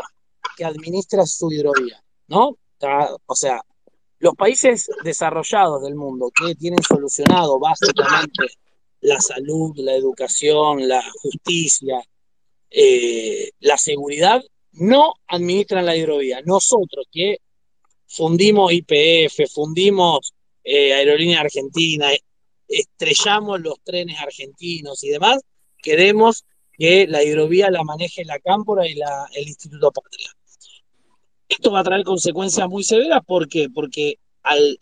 que administra su hidrovía, ¿no? O sea, los países desarrollados del mundo que tienen solucionado básicamente la salud, la educación, la justicia, eh, la seguridad, no administran la hidrovía. Nosotros que fundimos IPF, fundimos eh, Aerolínea Argentina, estrellamos los trenes argentinos y demás, queremos que la hidrovía la maneje la Cámpora y el Instituto Patria. Esto va a traer consecuencias muy severas, ¿por qué? Porque al,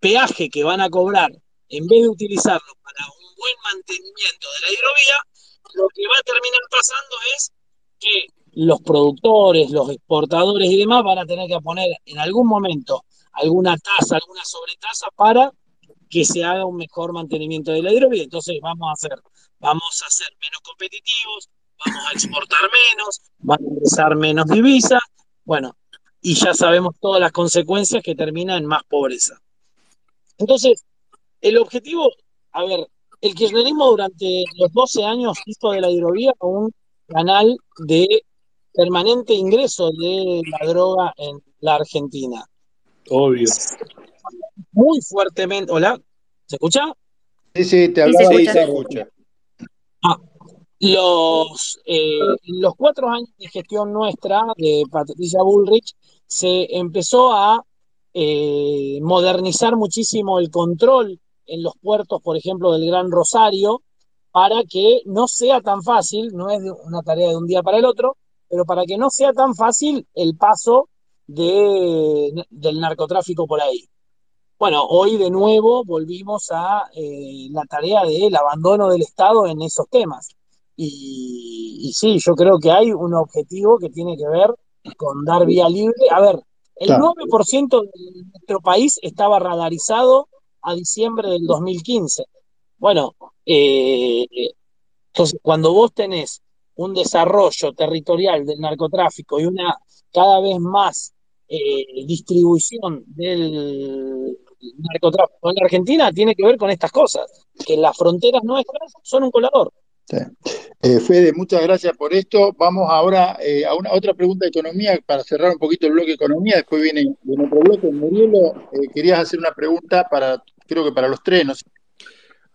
peaje que van a cobrar, en vez de utilizarlo para un buen mantenimiento de la hidrovía, lo que va a terminar pasando es que los productores, los exportadores y demás van a tener que poner en algún momento alguna tasa, alguna sobretasa para que se haga un mejor mantenimiento de la hidrovía. Entonces vamos a hacer, vamos a ser menos competitivos, vamos a exportar menos, van a ingresar menos divisas, bueno, y ya sabemos todas las consecuencias que terminan en más pobreza. Entonces, el objetivo, a ver, el kirchnerismo durante los 12 años hizo de la hidrovía un canal de permanente ingreso de la droga en la Argentina. Obvio. Muy fuertemente. ¿Hola? ¿Se escucha? Sí, sí, te hablaba. Sí, se escucha. Ah, los, eh, los cuatro años de gestión nuestra de Patricia Bullrich se empezó a eh, modernizar muchísimo el control en los puertos, por ejemplo, del Gran Rosario, para que no sea tan fácil, no es una tarea de un día para el otro, pero para que no sea tan fácil el paso de, del narcotráfico por ahí. Bueno, hoy de nuevo volvimos a eh, la tarea del abandono del Estado en esos temas. Y, y, sí, yo creo que hay un objetivo que tiene que ver con dar vía libre. A ver, el 9% de nuestro país estaba radarizado a diciembre del 2015. Bueno, eh, entonces cuando vos tenés un desarrollo territorial del narcotráfico y una cada vez más eh, distribución del narcotráfico en Argentina, tiene que ver con estas cosas, que las fronteras nuestras son un colador. Eh, Fede, muchas gracias por esto. Vamos ahora eh, a una otra pregunta de economía para cerrar un poquito el bloque de economía. Después viene, otro bloque. Murielo, eh, querías hacer una pregunta para, creo que para los tres. No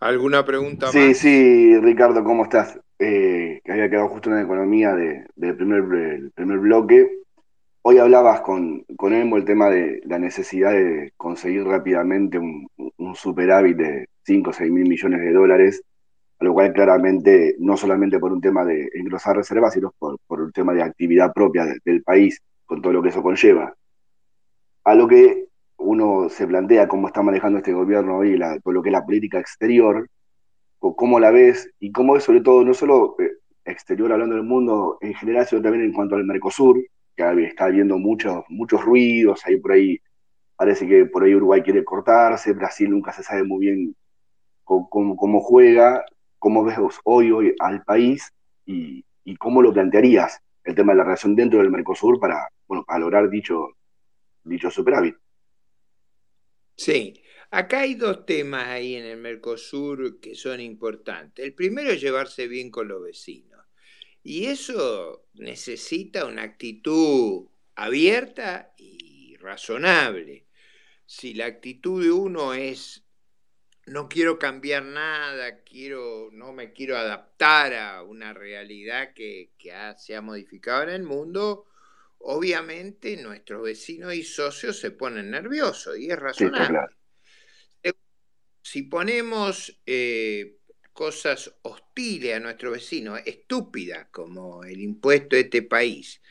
¿Alguna pregunta sí, más? Sí, sí, Ricardo, ¿cómo estás? que había quedado justo en la economía del primer, primer bloque. Hoy hablabas con, con Emo el tema de la necesidad de conseguir rápidamente un, un superávit de 5 o 6 mil millones de dólares lo cual claramente, no solamente por un tema de engrosar reservas, sino por, por un tema de actividad propia del país, con todo lo que eso conlleva. A lo que uno se plantea cómo está manejando este gobierno hoy, la, lo que es la política exterior, cómo la ves y cómo es sobre todo, no solo eh, exterior hablando del mundo en general, sino también en cuanto al Mercosur, que está habiendo muchos, muchos ruidos, ahí por ahí parece que por ahí Uruguay quiere cortarse, Brasil nunca se sabe muy bien cómo, cómo juega, cómo ves hoy, hoy al país y, cómo lo plantearías el tema de la relación dentro del Mercosur para, bueno, lograr dicho, dicho superávit. Sí, Acá hay dos temas ahí en el Mercosur que son importantes. El primero es llevarse bien con los vecinos. Y eso necesita una actitud abierta y razonable. Si la actitud de uno es no quiero cambiar nada, quiero, no me quiero adaptar a una realidad que, que se ha modificado en el mundo, obviamente nuestros vecinos y socios se ponen nerviosos y es razonable. Si ponemos eh, cosas hostiles a nuestro vecino, estúpidas como el impuesto de este país,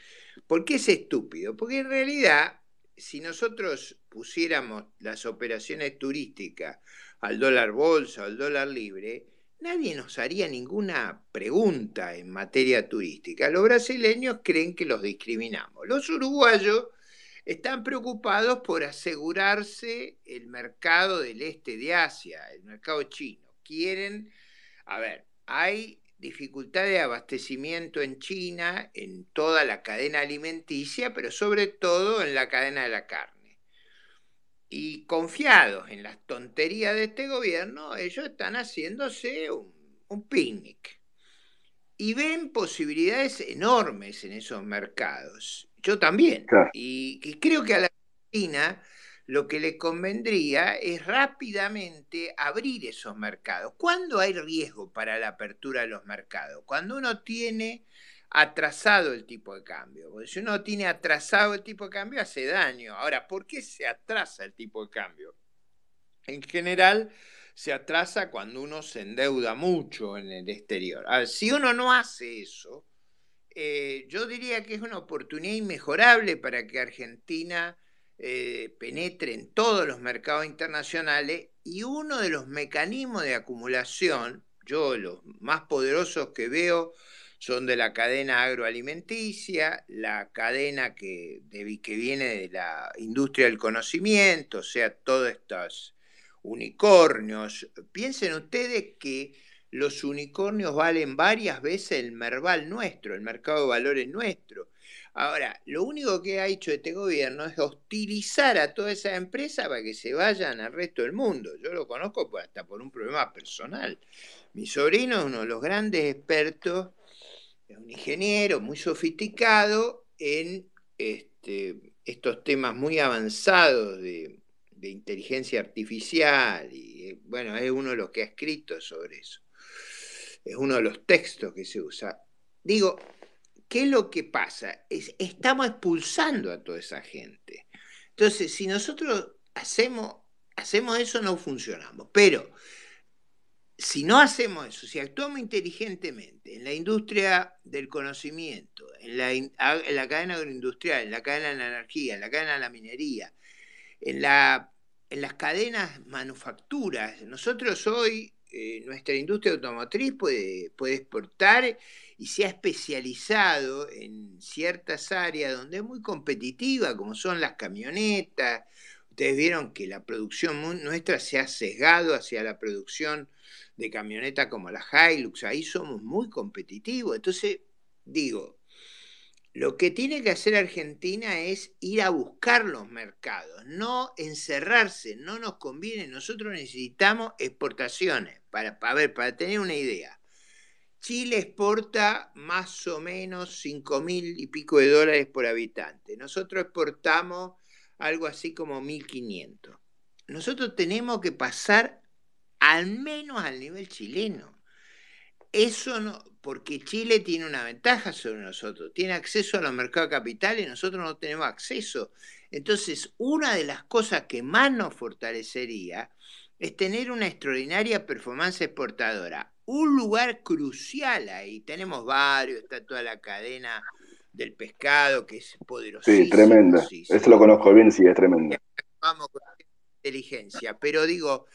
¿por qué es estúpido? Porque en realidad, si nosotros pusiéramos las operaciones turísticas al dólar bolsa al dólar libre, nadie nos haría ninguna pregunta en materia turística. Los brasileños creen que los discriminamos. Los uruguayos están preocupados por asegurarse el mercado del este de Asia, el mercado chino. Quieren, a ver, hay dificultad de abastecimiento en China, en toda la cadena alimenticia, pero sobre todo en la cadena de la carne y confiados en las tonterías de este gobierno, ellos están haciéndose un, picnic. Y ven posibilidades enormes en esos mercados. Yo también. Y, creo que a la Argentina lo que le convendría es rápidamente abrir esos mercados. ¿Cuándo hay riesgo para la apertura de los mercados? Cuando uno tiene atrasado el tipo de cambio. Si uno tiene atrasado el tipo de cambio, hace daño. Ahora, ¿por qué se atrasa el tipo de cambio? En general, se atrasa cuando uno se endeuda mucho en el exterior. si uno no hace eso, eh, yo diría que es una oportunidad inmejorable para que Argentina eh, penetre en todos los mercados internacionales y uno de los mecanismos de acumulación, yo los más poderosos que veo, son de la cadena agroalimenticia, la cadena que, que viene de la industria del conocimiento, o sea, todos estos unicornios. Piensen ustedes que los unicornios valen varias veces el Merval nuestro, el mercado de valores nuestro. Ahora, lo único que ha hecho este gobierno es hostilizar a toda esa empresa para que se vayan al resto del mundo. Yo lo conozco hasta por un problema personal. Mi sobrino es uno de los grandes expertos es un ingeniero muy sofisticado en este, estos temas muy avanzados de, inteligencia artificial y bueno, es uno de los que ha escrito sobre eso. Es uno de los textos que se usa. Digo, ¿qué es lo que pasa? Es, estamos expulsando a toda esa gente. Entonces, si nosotros hacemos, hacemos eso, no funcionamos. Pero si no hacemos eso, si actuamos inteligentemente en la industria del conocimiento, en la, cadena agroindustrial, en la cadena de la energía, en la cadena de la minería, en, las cadenas manufacturas, nosotros hoy, eh, nuestra industria automotriz puede, puede exportar y se ha especializado en ciertas áreas donde es muy competitiva, como son las camionetas. Ustedes vieron que la producción nuestra se ha sesgado hacia la producción de camioneta como la Hilux, ahí somos muy competitivos. Entonces, digo, lo que tiene que hacer Argentina es ir a buscar los mercados, no encerrarse, no nos conviene, nosotros necesitamos exportaciones, para, ver, para tener una idea. Chile exporta más o menos 5 mil y pico de dólares por habitante. Nosotros exportamos algo así como 1.500. Nosotros tenemos que pasar al menos al nivel chileno. Eso no, porque Chile tiene una ventaja sobre nosotros, tiene acceso a los mercados capitales y nosotros no tenemos acceso. Entonces, una de las cosas que más nos fortalecería es tener una extraordinaria performance exportadora. Un lugar crucial ahí, tenemos varios, está toda la cadena del pescado que es poderosísima. Sí, tremenda. Eso lo conozco bien, sí, es tremenda. Vamos con inteligencia, pero digo,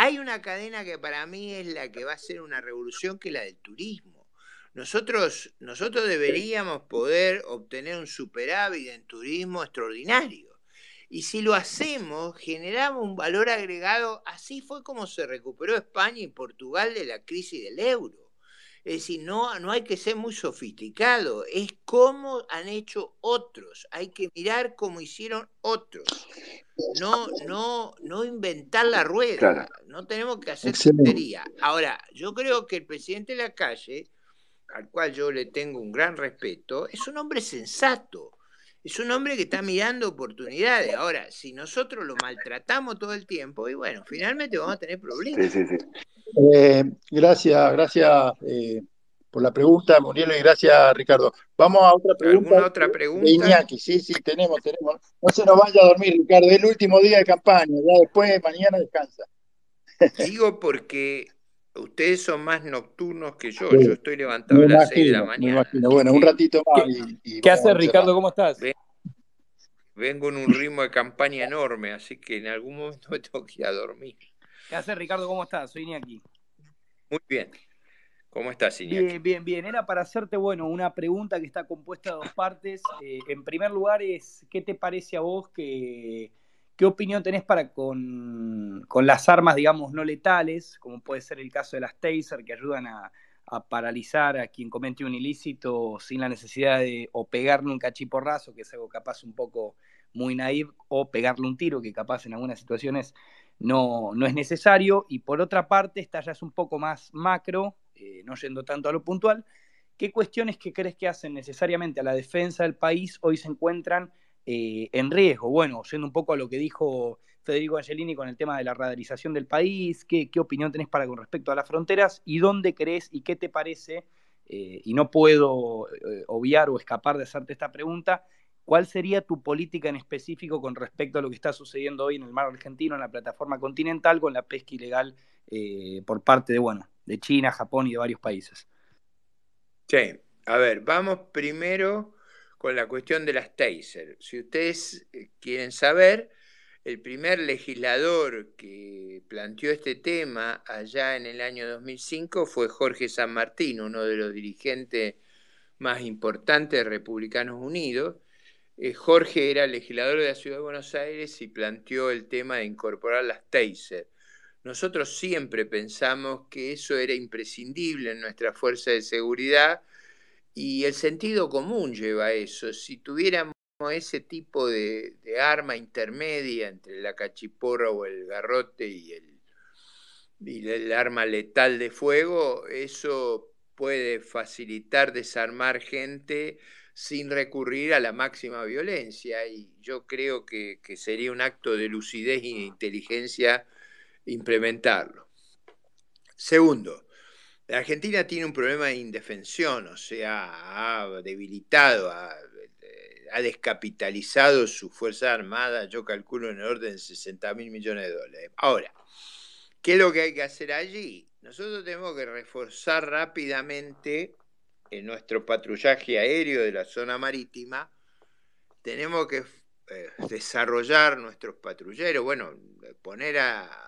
hay una cadena que para mí es la que va a ser una revolución, que es la del turismo. Nosotros, nosotros deberíamos poder obtener un superávit en turismo extraordinario. Y si lo hacemos, generamos un valor agregado. Así fue como se recuperó España y Portugal de la crisis del euro. Es decir, no, no hay que ser muy sofisticado, es como han hecho otros, hay que mirar cómo hicieron otros. No, no, no inventar la rueda, no tenemos que hacer tontería. Ahora, yo creo que el presidente de la calle, al cual yo le tengo un gran respeto, es un hombre sensato es un hombre que está mirando oportunidades. Ahora, si nosotros lo maltratamos todo el tiempo, y bueno, finalmente vamos a tener problemas. Sí, sí, sí. Eh, gracias, gracias eh, por la pregunta, Muriel, y gracias, Ricardo. Vamos a otra pregunta. ¿Alguna otra pregunta? Iñaki, sí, sí, tenemos, tenemos. No se nos vaya a dormir, Ricardo, es el último día de campaña, ya después, mañana descansa. Digo porque Ustedes son más nocturnos que yo. Yo estoy levantado a las 6 de la mañana. Bueno, un ratito más. ¿Qué, ¿qué haces, Ricardo? ¿Cómo estás? Vengo en un ritmo de campaña enorme, así que en algún momento me tengo que ir a dormir. ¿Qué haces, Ricardo? ¿Cómo estás? Soy Iñaki. Muy bien. ¿Cómo estás, Iñaki? Bien, bien, bien. Era para hacerte, bueno, una pregunta que está compuesta de dos partes. Eh, en primer lugar es, ¿qué te parece a vos que ¿Qué opinión tenés para con, las armas, digamos, no letales, como puede ser el caso de las taser, que ayudan a, paralizar a quien comete un ilícito sin la necesidad de o pegarle un cachiporrazo, que es algo capaz un poco muy naive, o pegarle un tiro, que capaz en algunas situaciones no, no es necesario. Y por otra parte, esta ya es un poco más macro, eh, no yendo tanto a lo puntual. ¿Qué cuestiones que crees que hacen necesariamente a la defensa del país hoy se encuentran eh, en riesgo. Bueno, yendo un poco a lo que dijo Federico Angelini con el tema de la radarización del país, ¿qué, opinión tenés para con respecto a las fronteras y dónde crees y qué te parece, eh, y no puedo eh, obviar o escapar de hacerte esta pregunta, ¿cuál sería tu política en específico con respecto a lo que está sucediendo hoy en el mar argentino, en la plataforma continental, con la pesca ilegal por parte de, bueno, de China, Japón y de varios países? Sí, a ver, vamos primero con la cuestión de las taser. Si ustedes eh, quieren saber, el primer legislador que planteó este tema allá en el año 2005 fue Jorge San Martín, uno de los dirigentes más importantes de Republicanos Unidos. Eh, Jorge era legislador de la Ciudad de Buenos Aires y planteó el tema de incorporar las taser. Nosotros siempre pensamos que eso era imprescindible en nuestra fuerza de seguridad y el sentido común lleva eso. Si tuviéramos ese tipo de, arma intermedia entre la cachiporra o el garrote y el, el arma letal de fuego, eso puede facilitar desarmar gente sin recurrir a la máxima violencia. Y yo creo que, que sería un acto de lucidez e inteligencia implementarlo. Segundo, la Argentina tiene un problema de indefensión, o sea, ha debilitado, ha, descapitalizado su fuerza armada, yo calculo en el orden de 60 mil millones de dólares. Ahora, ¿qué es lo que hay que hacer allí? Nosotros tenemos que reforzar rápidamente en nuestro patrullaje aéreo de la zona marítima, tenemos que eh, desarrollar nuestros patrulleros, bueno, poner a,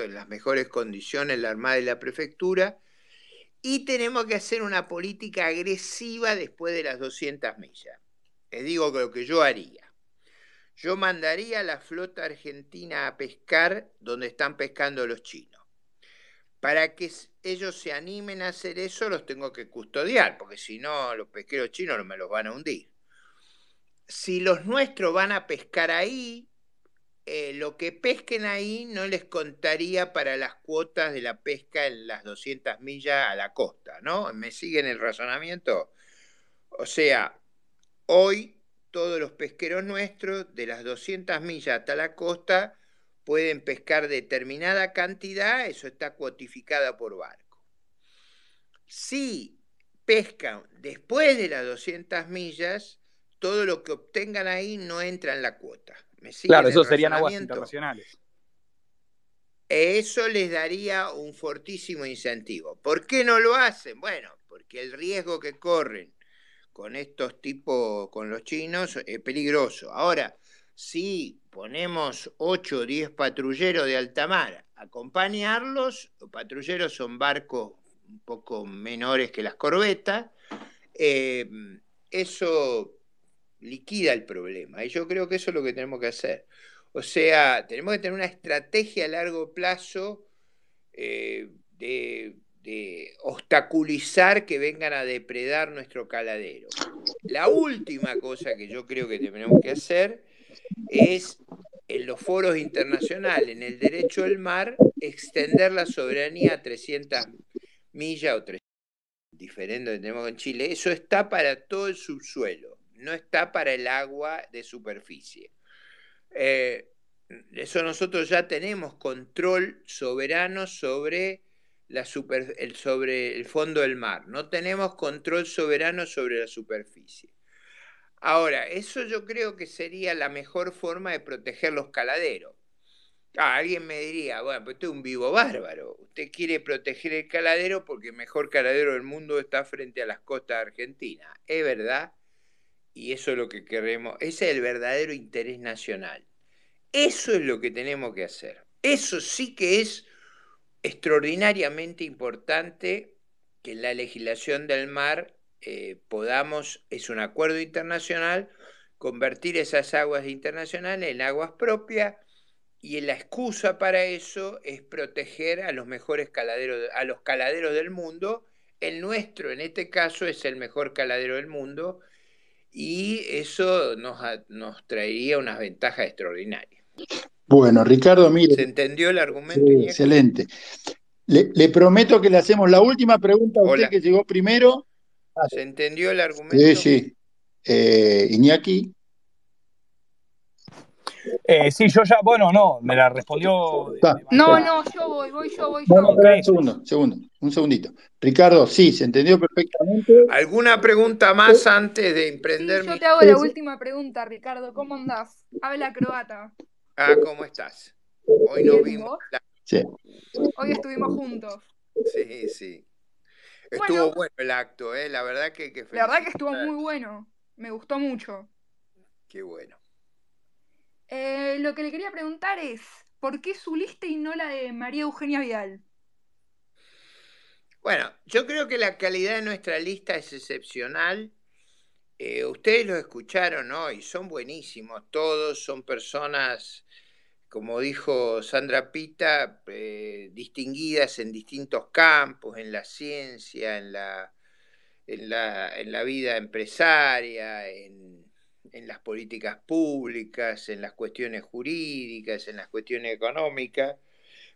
en las mejores condiciones la Armada y la Prefectura, y tenemos que hacer una política agresiva después de las 200 millas. Les digo lo que yo haría. Yo mandaría a la flota argentina a pescar donde están pescando los chinos. Para que ellos se animen a hacer eso, los tengo que custodiar, porque si no, los pesqueros chinos no me los van a hundir. Si los nuestros van a pescar ahí, eh, lo que pesquen ahí no les contaría para las cuotas de la pesca en las 200 millas a la costa, ¿no? ¿Me siguen el razonamiento? O sea, hoy todos los pesqueros nuestros, de las 200 millas hasta la costa, pueden pescar determinada cantidad, eso está cuotificada por barco. Si pescan después de las 200 millas, todo lo que obtengan ahí no entra en la cuota claro, eso serían aguas internacionales. Eso les daría un fortísimo incentivo. ¿Por qué no lo hacen? Bueno, porque el riesgo que corren con estos tipos, con los chinos, es peligroso. Ahora, si ponemos 8 o 10 patrulleros de alta mar, acompañarlos, los patrulleros son barcos un poco menores que las corbetas, eh, eso liquida el problema. Y yo creo que eso es lo que tenemos que hacer. O sea, tenemos que tener una estrategia a largo plazo eh, de, de obstaculizar que vengan a depredar nuestro caladero. La última cosa que yo creo que tenemos que hacer es en los foros internacionales, en el derecho del mar, extender la soberanía a 300 millas o 300, diferente que tenemos en Chile. Eso está para todo el subsuelo, no está para el agua de superficie. Eh, eso nosotros ya tenemos control soberano sobre, la el, sobre el fondo del mar, no tenemos control soberano sobre la superficie. Ahora, eso yo creo que sería la mejor forma de proteger los caladeros. Ah, alguien me diría, bueno, pues usted es un vivo bárbaro. Usted quiere proteger el caladero porque el mejor caladero del mundo está frente a las costas de Argentina. Es verdad. Y eso es lo que queremos. Ese es el verdadero interés nacional. Eso es lo que tenemos que hacer. Eso sí que es extraordinariamente importante que en la legislación del mar eh, podamos, es un acuerdo internacional, convertir esas aguas internacionales en aguas propias y la excusa para eso es proteger a los mejores caladeros, a los caladeros del mundo. El nuestro, en este caso, es el mejor caladero del mundo y eso nos, nos traería unas ventajas extraordinarias. Bueno, Ricardo, mire. ¿Se entendió el argumento? excelente. Le, prometo que le hacemos la última pregunta a usted que llegó primero ¿Se entendió el argumento? Sí, sí. Eh, Iñaki. Eh, sí, yo ya, bueno, no, me la respondió. no, no, yo voy, voy yo, voy yo. un segundo, segundo, un segundito. Ricardo, sí, se entendió perfectamente. ¿Alguna pregunta más antes de emprender? yo te hago la última pregunta, Ricardo. ¿Cómo andás? Habla croata. Ah, ¿cómo estás? Hoy nos vimos. Sí. Hoy estuvimos juntos. Sí, sí. Estuvo bueno, el acto, ¿eh? La verdad que, La verdad que estuvo muy bueno. Me gustó mucho. Qué bueno. Eh, lo que le quería preguntar es, ¿por qué su lista y no la de María Eugenia Vidal? Bueno, yo creo que la calidad de nuestra lista es excepcional. Eh, ustedes lo escucharon hoy, son buenísimos todos, son personas como dijo Sandra Pita, eh, distinguidas en distintos campos, en la ciencia, en la, en la, vida empresaria, en, las políticas públicas, en las cuestiones jurídicas, en las cuestiones económicas,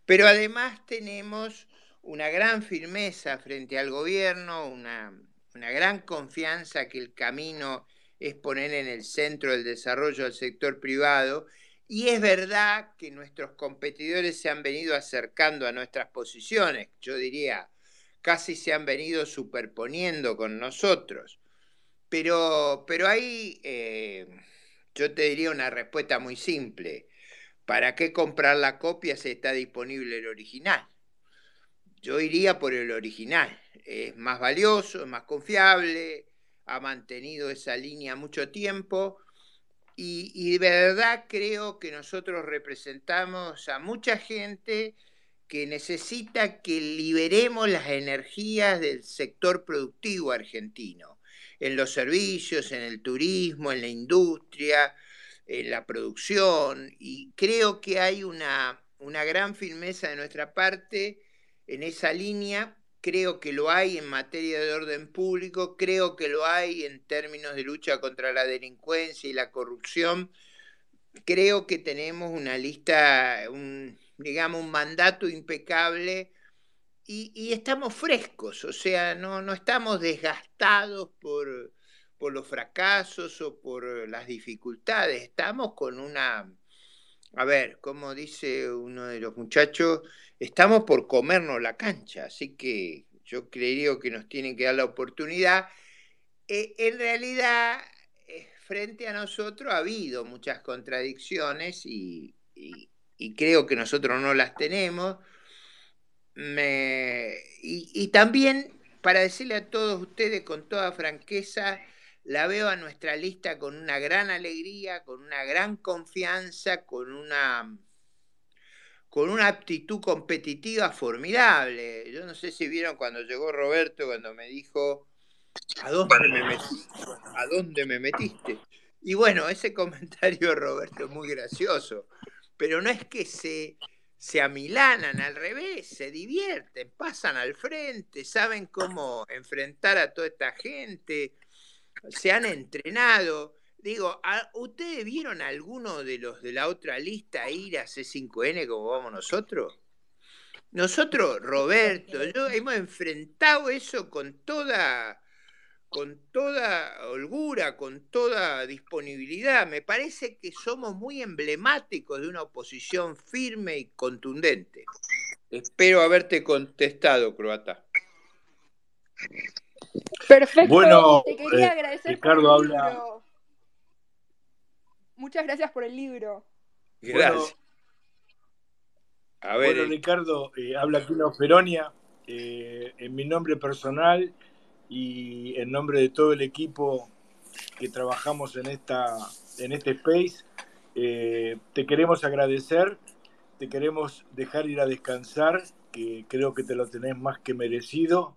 pero además tenemos una gran firmeza frente al gobierno, una, una gran confianza que el camino es poner en el centro del desarrollo del sector privado y es verdad que nuestros competidores se han venido acercando a nuestras posiciones, yo diría, casi se han venido superponiendo con nosotros. Pero, pero ahí eh, yo te diría una respuesta muy simple. ¿Para qué comprar la copia si está disponible el original? Yo iría por el original. Es más valioso, es más confiable, ha mantenido esa línea mucho tiempo y, de verdad creo que nosotros representamos a mucha gente que necesita que liberemos las energías del sector productivo argentino, en los servicios, en el turismo, en la industria, en la producción, y creo que hay una, una gran firmeza de nuestra parte en esa línea creo que lo hay en materia de orden público, creo que lo hay en términos de lucha contra la delincuencia y la corrupción. Creo que tenemos una lista, un, digamos, un mandato impecable y, estamos frescos, o sea, no, no estamos desgastados por, por los fracasos o por las dificultades, estamos con una, a ver, como dice uno de los muchachos, estamos por comernos la cancha, así que yo creería que nos tienen que dar la oportunidad. Eh, en realidad, eh, frente a nosotros ha habido muchas contradicciones y, creo que nosotros no las tenemos. Y también, para decirle a todos ustedes con toda franqueza, la veo a nuestra lista con una gran alegría, con una gran confianza, con una, con una aptitud competitiva formidable. Yo no sé si vieron cuando llegó Roberto, cuando me dijo, ¿a dónde me metiste? ¿A dónde me metiste? Y bueno, ese comentario, Roberto, es muy gracioso, pero no es que se, se amilanan al revés, se divierten, pasan al frente, saben cómo enfrentar a toda esta gente, se han entrenado. Digo, ¿ustedes vieron alguno de los de la otra lista ir a C5N como vamos nosotros? Nosotros, Roberto, yo hemos enfrentado eso con toda, con toda holgura, con toda disponibilidad. Me parece que somos muy emblemáticos de una oposición firme y contundente. Espero haberte contestado, croata. Perfecto. Bueno, te quería eh, agradecer Ricardo por el habla- libro. Muchas gracias por el libro. Gracias. A ver, Bueno, eh, Ricardo, eh, habla Kino Feronia, eh, en mi nombre personal y en nombre de todo el equipo que trabajamos en, esta, en este space. eh, te queremos agradecer, te queremos dejar ir a descansar, que creo que te lo tenés más que merecido.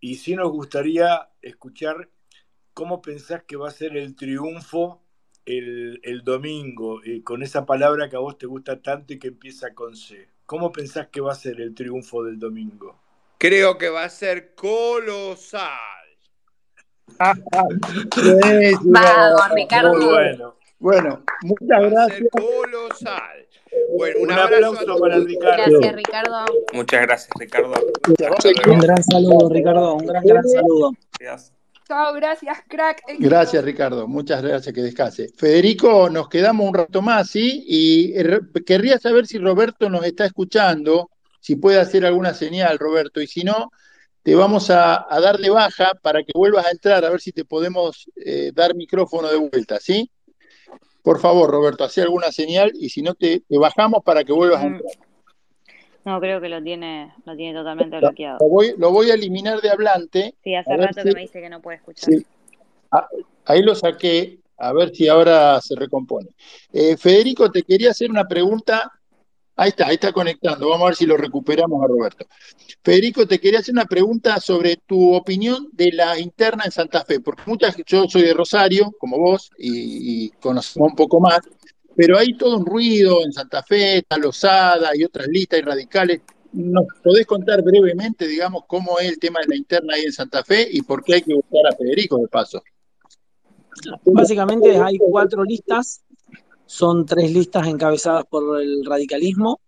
Y sí nos gustaría escuchar cómo pensás que va a ser el triunfo el, el domingo, eh, con esa palabra que a vos te gusta tanto y que empieza con C. ¿Cómo pensás que va a ser el triunfo del domingo? Creo que va a ser colosal. Vamos, Ricardo. Muy bueno. Bueno, muchas Va a gracias. ser colosal. Bueno, un, Un abrazo aplauso para Ricardo. Gracias, Ricardo. Muchas gracias, Ricardo. Un gran saludo, Ricardo, un gran, gran saludo. Gracias. Chao, gracias, crack. éxito. Gracias, Ricardo. Muchas gracias, que descanse. Federico, nos quedamos un rato más, ¿sí? Y eh, querría saber si Roberto nos está escuchando, si puede hacer alguna señal, Roberto, y si no, te vamos a, a dar de baja para que vuelvas a entrar, a ver si te podemos eh, dar micrófono de vuelta, ¿sí? Por favor, Roberto, hace alguna señal y si no, te, te bajamos para que vuelvas a Mm, entrar. No, creo que lo tiene, lo tiene totalmente bloqueado. Lo voy, lo voy a eliminar de hablante. Sí, hace rato si- que me dice que no puede escuchar. Sí. Ah, ahí lo saqué, a ver si ahora se recompone. Eh, Federico, te quería hacer una pregunta. Ahí está, ahí está conectando. Vamos a ver si lo recuperamos a Roberto. Federico, te quería hacer una pregunta sobre tu opinión de la interna en Santa Fe, porque muchas, yo soy de Rosario, como vos, y, y conocemos un poco más, pero hay todo un ruido en Santa Fe, está y otras listas y radicales. ¿Nos podés contar brevemente, digamos, cómo es el tema de la interna ahí en Santa Fe y por qué hay que votar a Federico de paso? Básicamente hay cuatro listas, son tres listas encabezadas por el radicalismo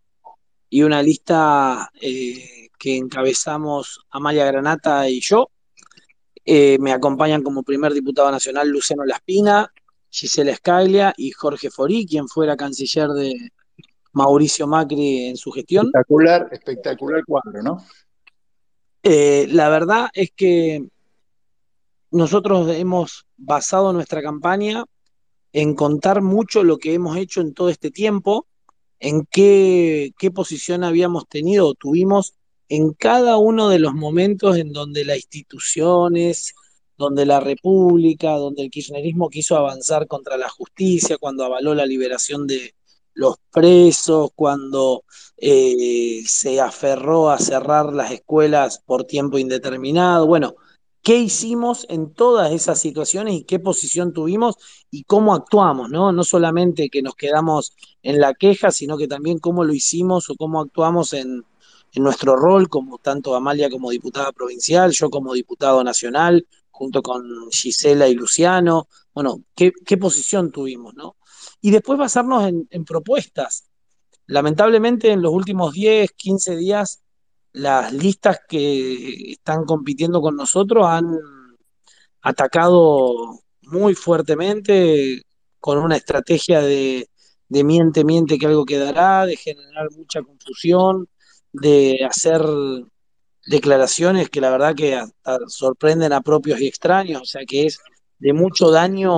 y una lista eh, que encabezamos Amalia Granata y yo. Eh, me acompañan como primer diputado nacional Luciano Laspina, Gisela Scaglia y Jorge Forí, quien fuera canciller de Mauricio Macri en su gestión. Espectacular, espectacular cuadro, ¿no? Eh, la verdad es que nosotros hemos basado nuestra campaña en contar mucho lo que hemos hecho en todo este tiempo, en qué, qué posición habíamos tenido o tuvimos en cada uno de los momentos en donde las instituciones, donde la República, donde el kirchnerismo quiso avanzar contra la justicia, cuando avaló la liberación de los presos, cuando eh, se aferró a cerrar las escuelas por tiempo indeterminado. Bueno, ¿qué hicimos en todas esas situaciones y qué posición tuvimos y cómo actuamos, ¿no? No solamente que nos quedamos en la queja, sino que también cómo lo hicimos o cómo actuamos en, en nuestro rol, como tanto Amalia como diputada provincial, yo como diputado nacional, junto con Gisela y Luciano. Bueno, ¿qué, qué posición tuvimos, no? Y después basarnos en, en propuestas. Lamentablemente en los últimos 10, 15 días, las listas que están compitiendo con nosotros han atacado muy fuertemente con una estrategia de, de miente, miente que algo quedará, de generar mucha confusión, de hacer declaraciones que la verdad que hasta sorprenden a propios y extraños, o sea que es de mucho daño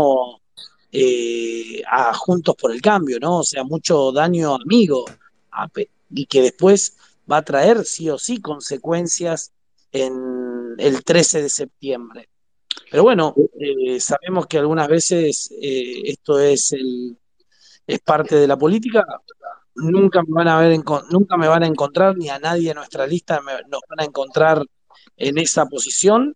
eh, a Juntos por el Cambio, ¿no? O sea, mucho daño amigo a, y que después va a traer sí o sí consecuencias en el 13 de septiembre. Pero bueno, eh, sabemos que algunas veces eh, esto es, el, es parte de la política. Nunca me van a ver, nunca me van a encontrar ni a nadie en nuestra lista nos van a encontrar en esa posición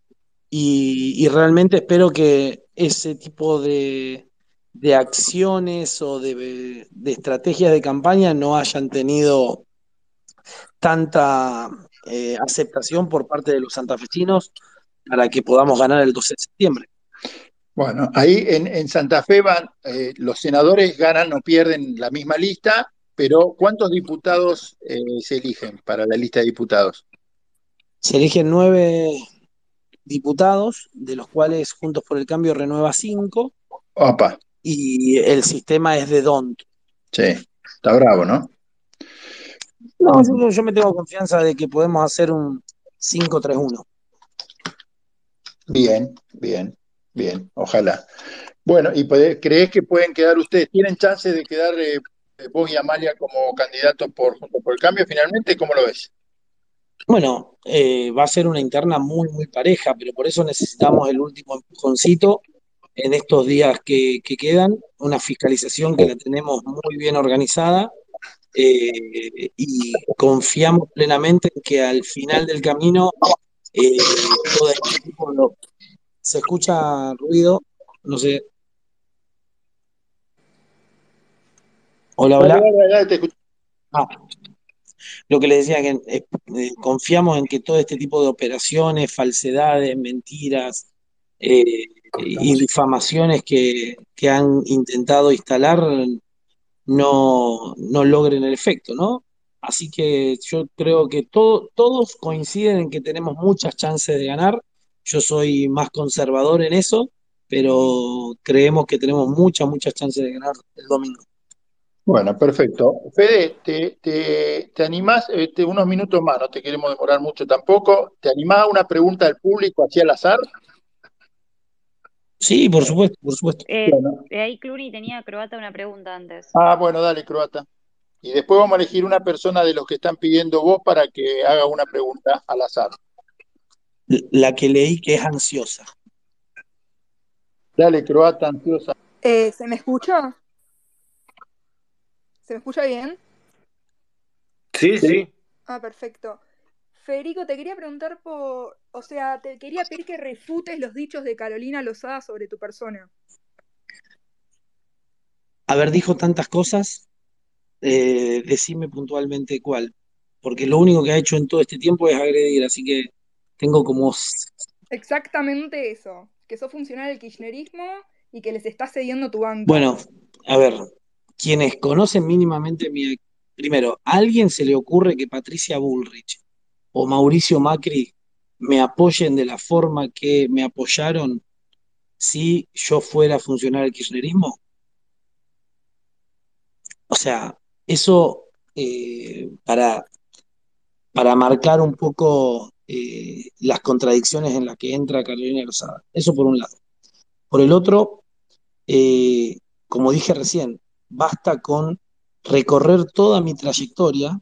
y, y realmente espero que ese tipo de, de acciones o de, de, estrategias de campaña no hayan tenido tanta eh, aceptación por parte de los santafesinos para que podamos ganar el 12 de septiembre. Bueno, ahí en, Santa Fe van, eh, los senadores ganan o pierden la misma lista, pero ¿cuántos diputados eh, se eligen para la lista de diputados? Se eligen nueve diputados, de los cuales Juntos por el Cambio renueva cinco. Opa. Y el sistema es de DONT. Sí, está bravo, ¿no? No, yo, me tengo confianza de que podemos hacer un 5-3-1. Bien, bien. Bien, ojalá. Bueno, ¿y crees que pueden quedar ustedes? ¿Tienen chance de quedar eh, vos y Amalia como candidatos por por el Cambio finalmente? ¿Cómo lo ves? Bueno, eh, va a ser una interna muy, muy pareja, pero por eso necesitamos el último empujoncito en estos días que, quedan, una fiscalización que la tenemos muy bien organizada eh, y confiamos plenamente en que al final del camino todo este lo, se escucha ruido, no sé. Hola, hola. Ah, lo que les decía, que eh, eh, confiamos en que todo este tipo de operaciones, falsedades, mentiras eh, y difamaciones que, han intentado instalar no, no, logren el efecto, ¿no? Así que yo creo que todos coinciden en que tenemos muchas chances de ganar yo soy más conservador en eso, pero creemos que tenemos muchas, muchas chances de ganar el domingo. Bueno, perfecto. Fede, ¿te, te, animás? Este, unos minutos más, no te queremos demorar mucho tampoco. ¿Te animás a una pregunta del público así al azar? Sí, por supuesto, por supuesto. Eh, Ahí Cluny tenía Croata una pregunta antes. Ah, bueno, dale, Croata. Y después vamos a elegir una persona de los que están pidiendo vos para que haga una pregunta al azar la que leí que es ansiosa. Dale, croata ansiosa. Eh, ¿Se me escucha? ¿Se me escucha bien? Sí, sí. Ah, perfecto. Federico, te quería preguntar por, o sea, te quería pedir que refutes los dichos de Carolina Lozada sobre tu persona. A ver, dijo tantas cosas, eh, decime puntualmente cuál, porque lo único que ha hecho en todo este tiempo es agredir, así que tengo como... Exactamente eso, que sos funcionario del kirchnerismo y que les está cediendo tu banco. Bueno, a ver, quienes conocen mínimamente mi... Primero, ¿a alguien se le ocurre que Patricia Bullrich o Mauricio Macri me apoyen de la forma que me apoyaron si yo fuera funcionario del kirchnerismo? O sea, eso eh, para, para marcar un poco eh, las contradicciones en las que entra Carolina Rosada. Eso por un lado. Por el otro, eh, como dije recién, basta con recorrer toda mi trayectoria.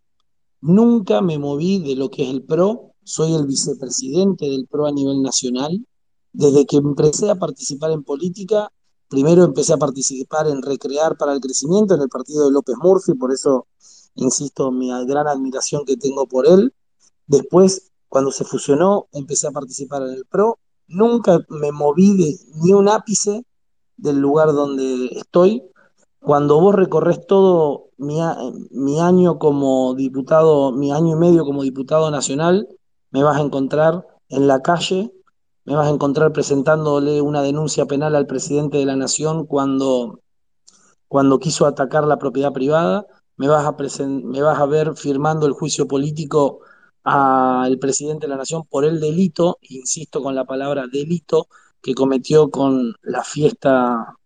Nunca me moví de lo que es el PRO, soy el vicepresidente del PRO a nivel nacional. Desde que empecé a participar en política, primero empecé a participar en Recrear para el Crecimiento en el partido de López Murphy, por eso insisto mi gran admiración que tengo por él. Después cuando se fusionó, empecé a participar en el PRO. Nunca me moví de, ni un ápice del lugar donde estoy. Cuando vos recorres todo mi, año como diputado, mi año y medio como diputado nacional, me vas a encontrar en la calle, me vas a encontrar presentándole una denuncia penal al presidente de la Nación cuando, cuando quiso atacar la propiedad privada, me vas, a me vas a ver firmando el juicio político al presidente de la Nación por el delito, insisto con la palabra delito, que cometió con la fiesta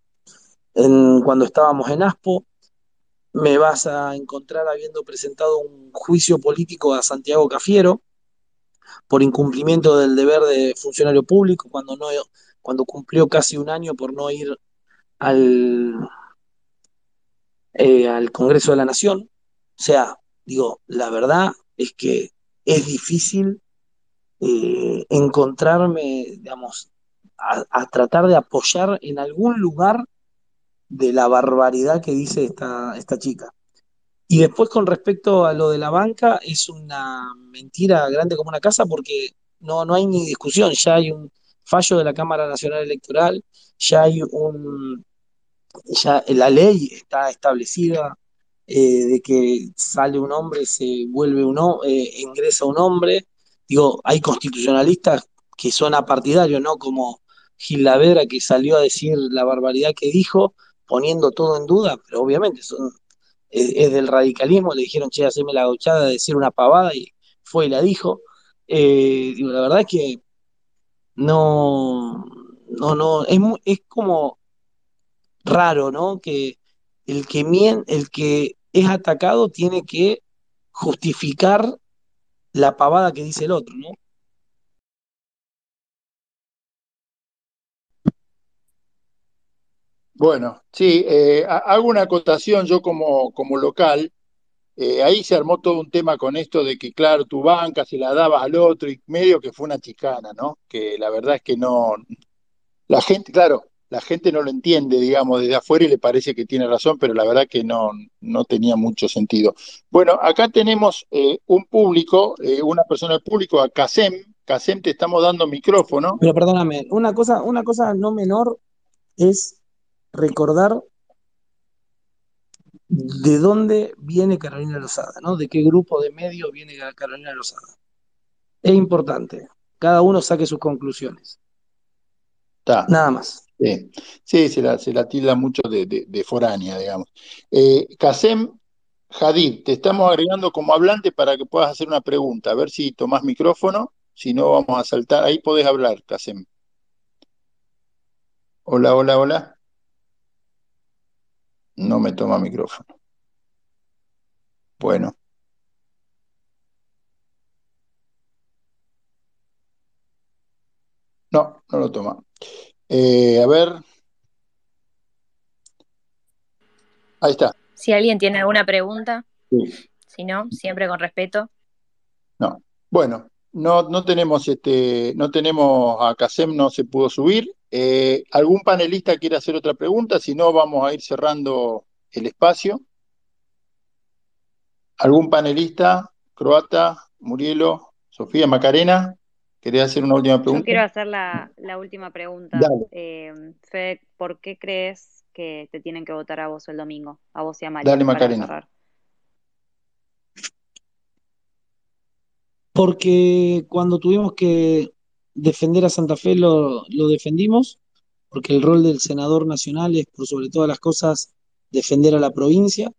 en, cuando estábamos en ASPO. Me vas a encontrar habiendo presentado un juicio político a Santiago Cafiero por incumplimiento del deber de funcionario público cuando, no, cuando cumplió casi un año por no ir al, eh, al Congreso de la Nación. O sea, digo, la verdad es que es difícil eh, encontrarme, digamos, a, tratar de apoyar en algún lugar de la barbaridad que dice esta, esta chica. Y después con respecto a lo de la banca, es una mentira grande como una casa porque no, no hay ni discusión, ya hay un fallo de la Cámara Nacional Electoral, ya hay un, ya la ley está establecida, eh, de que sale un hombre, se vuelve un hombre, ingresa un hombre. Digo, hay constitucionalistas que son apartidarios, ¿no? Como Gil Lavera, que salió a decir la barbaridad que dijo, poniendo todo en duda, pero obviamente es, del radicalismo, le dijeron, che, haceme la gauchada de decir una pavada, y fue y la dijo. Eh, digo, la verdad es que no, no, no, es, es como raro, ¿no? Que el que, mien, el que es atacado tiene que justificar la pavada que dice el otro, ¿no? Bueno, sí, eh, hago una acotación yo como, como local. Eh, ahí se armó todo un tema con esto de que, claro, tu banca se la dabas al otro y medio que fue una chicana, ¿no? Que la verdad es que no. La gente, claro, la gente no lo entiende, digamos, desde afuera y le parece que tiene razón, pero la verdad que no, no tenía mucho sentido. Bueno, acá tenemos eh, un público, una persona del público, a Casem. Casem, te estamos dando micrófono. Pero perdóname, una cosa, una cosa no menor es recordar de dónde viene Carolina Lozada, ¿no? De qué grupo de medios viene Carolina Lozada. Es importante. Cada uno saque sus conclusiones. Nada más. Sí, sí se, la, se la tilda mucho de, foránea, digamos. Eh, Kasem Hadid, te estamos agregando como hablante para que puedas hacer una pregunta. A ver si tomás micrófono. Si no, vamos a saltar. Ahí podés hablar, Kasem. Hola, hola, hola. No me toma micrófono. Bueno. No, no lo toma. Eh, a ver. Ahí está. Si alguien tiene alguna pregunta, si no, siempre con respeto. No. Bueno, no, no tenemos este, no tenemos a Casem, no se pudo subir. Eh, ¿Algún panelista quiere hacer otra pregunta? Si no, vamos a ir cerrando el espacio. ¿Algún panelista? Croata, Murielo, Sofía, Macarena, ¿querés hacer una última pregunta? Yo quiero hacer la, última pregunta. Eh, Fede, ¿por qué crees que te tienen que votar a vos el domingo? A vos y a María. Dale, Macarena. Porque cuando tuvimos que defender a Santa Fe lo, defendimos, porque el rol del senador nacional es, por sobre todas las cosas, defender a la provincia.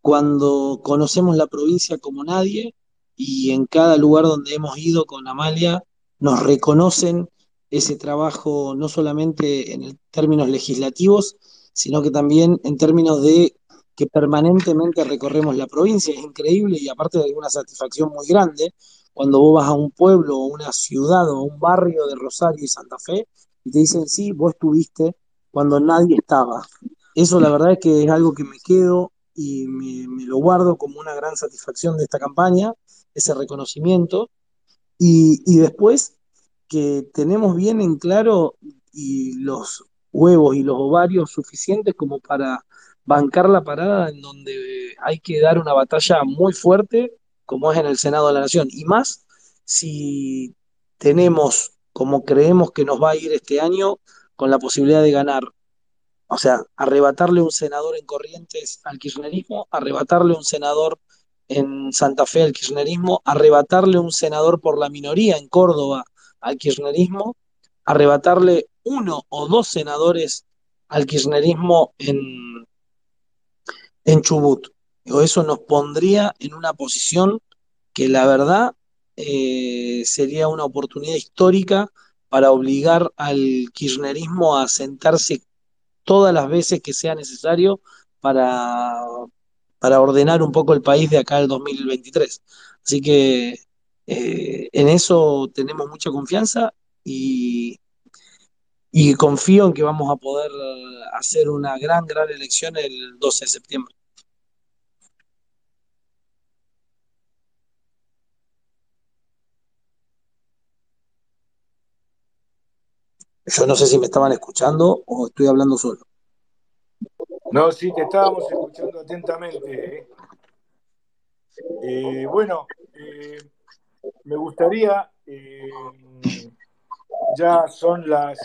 Cuando conocemos la provincia como nadie y en cada lugar donde hemos ido con Amalia nos reconocen ese trabajo no solamente en términos legislativos, sino que también en términos de que permanentemente recorremos la provincia. Es increíble y aparte de una satisfacción muy grande, cuando vos vas a un pueblo o una ciudad o un barrio de Rosario y Santa Fe y te dicen, sí, vos estuviste cuando nadie estaba. Eso la verdad es que es algo que me quedo y me, lo guardo como una gran satisfacción de esta campaña, ese reconocimiento. Y, y después que tenemos bien en claro y los huevos y los ovarios suficientes como para bancar la parada en donde hay que dar una batalla muy fuerte como es en el Senado de la Nación, y más si tenemos, como creemos que nos va a ir este año, con la posibilidad de ganar, o sea, arrebatarle un senador en Corrientes al kirchnerismo, arrebatarle un senador en Santa Fe al kirchnerismo, arrebatarle un senador por la minoría en Córdoba al kirchnerismo, arrebatarle uno o dos senadores al kirchnerismo en, en Chubut eso nos pondría en una posición que la verdad eh, sería una oportunidad histórica para obligar al kirchnerismo a sentarse todas las veces que sea necesario para, para ordenar un poco el país de acá al 2023. Así que eh, en eso tenemos mucha confianza y, y confío en que vamos a poder hacer una gran, gran elección el 12 de septiembre. Yo no sé si me estaban escuchando o estoy hablando solo. No, sí, te estábamos escuchando atentamente. ¿eh? Eh, bueno, eh, me gustaría, ya son las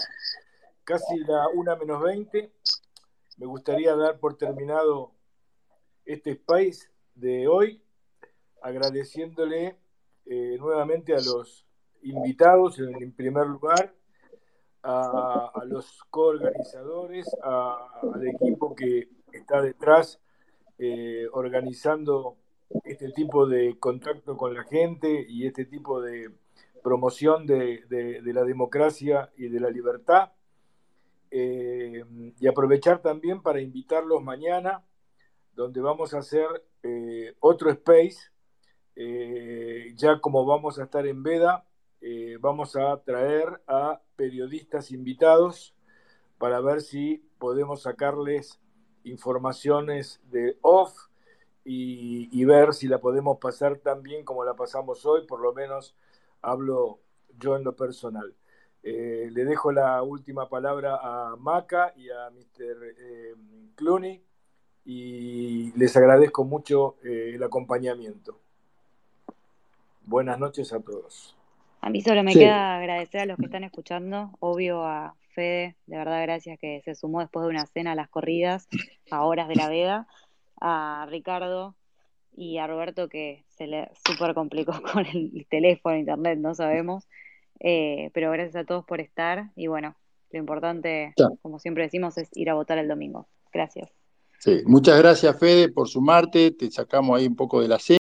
casi la una menos 20, me gustaría dar por terminado este space de hoy, agradeciéndole eh, nuevamente a los invitados, en, primer lugar, a, los coorganizadores, al equipo que está detrás eh, organizando este tipo de contacto con la gente y este tipo de promoción de, la democracia y de la libertad. Eh, y aprovechar también para invitarlos mañana, donde vamos a hacer eh, otro space. ya como vamos a estar en Veda, vamos a traer a periodistas invitados para ver si podemos sacarles informaciones de off y, ver si la podemos pasar tan bien como la pasamos hoy, por lo menos hablo yo en lo personal. Eh, le dejo la última palabra a Maca y a Mr. Eh, Clooney y les agradezco mucho eh, el acompañamiento. Buenas noches a todos. A mí solo me queda agradecer a los que están escuchando, obvio a Fede, de verdad gracias que se sumó después de una cena a las corridas, a horas de la veda, a Ricardo y a Roberto que se le súper complicó con el teléfono, internet, no sabemos, eh, pero gracias a todos por estar y bueno, lo importante, como siempre decimos, es ir a votar el domingo. Gracias. Sí, muchas gracias Fede por sumarte, te sacamos ahí un poco de la cena.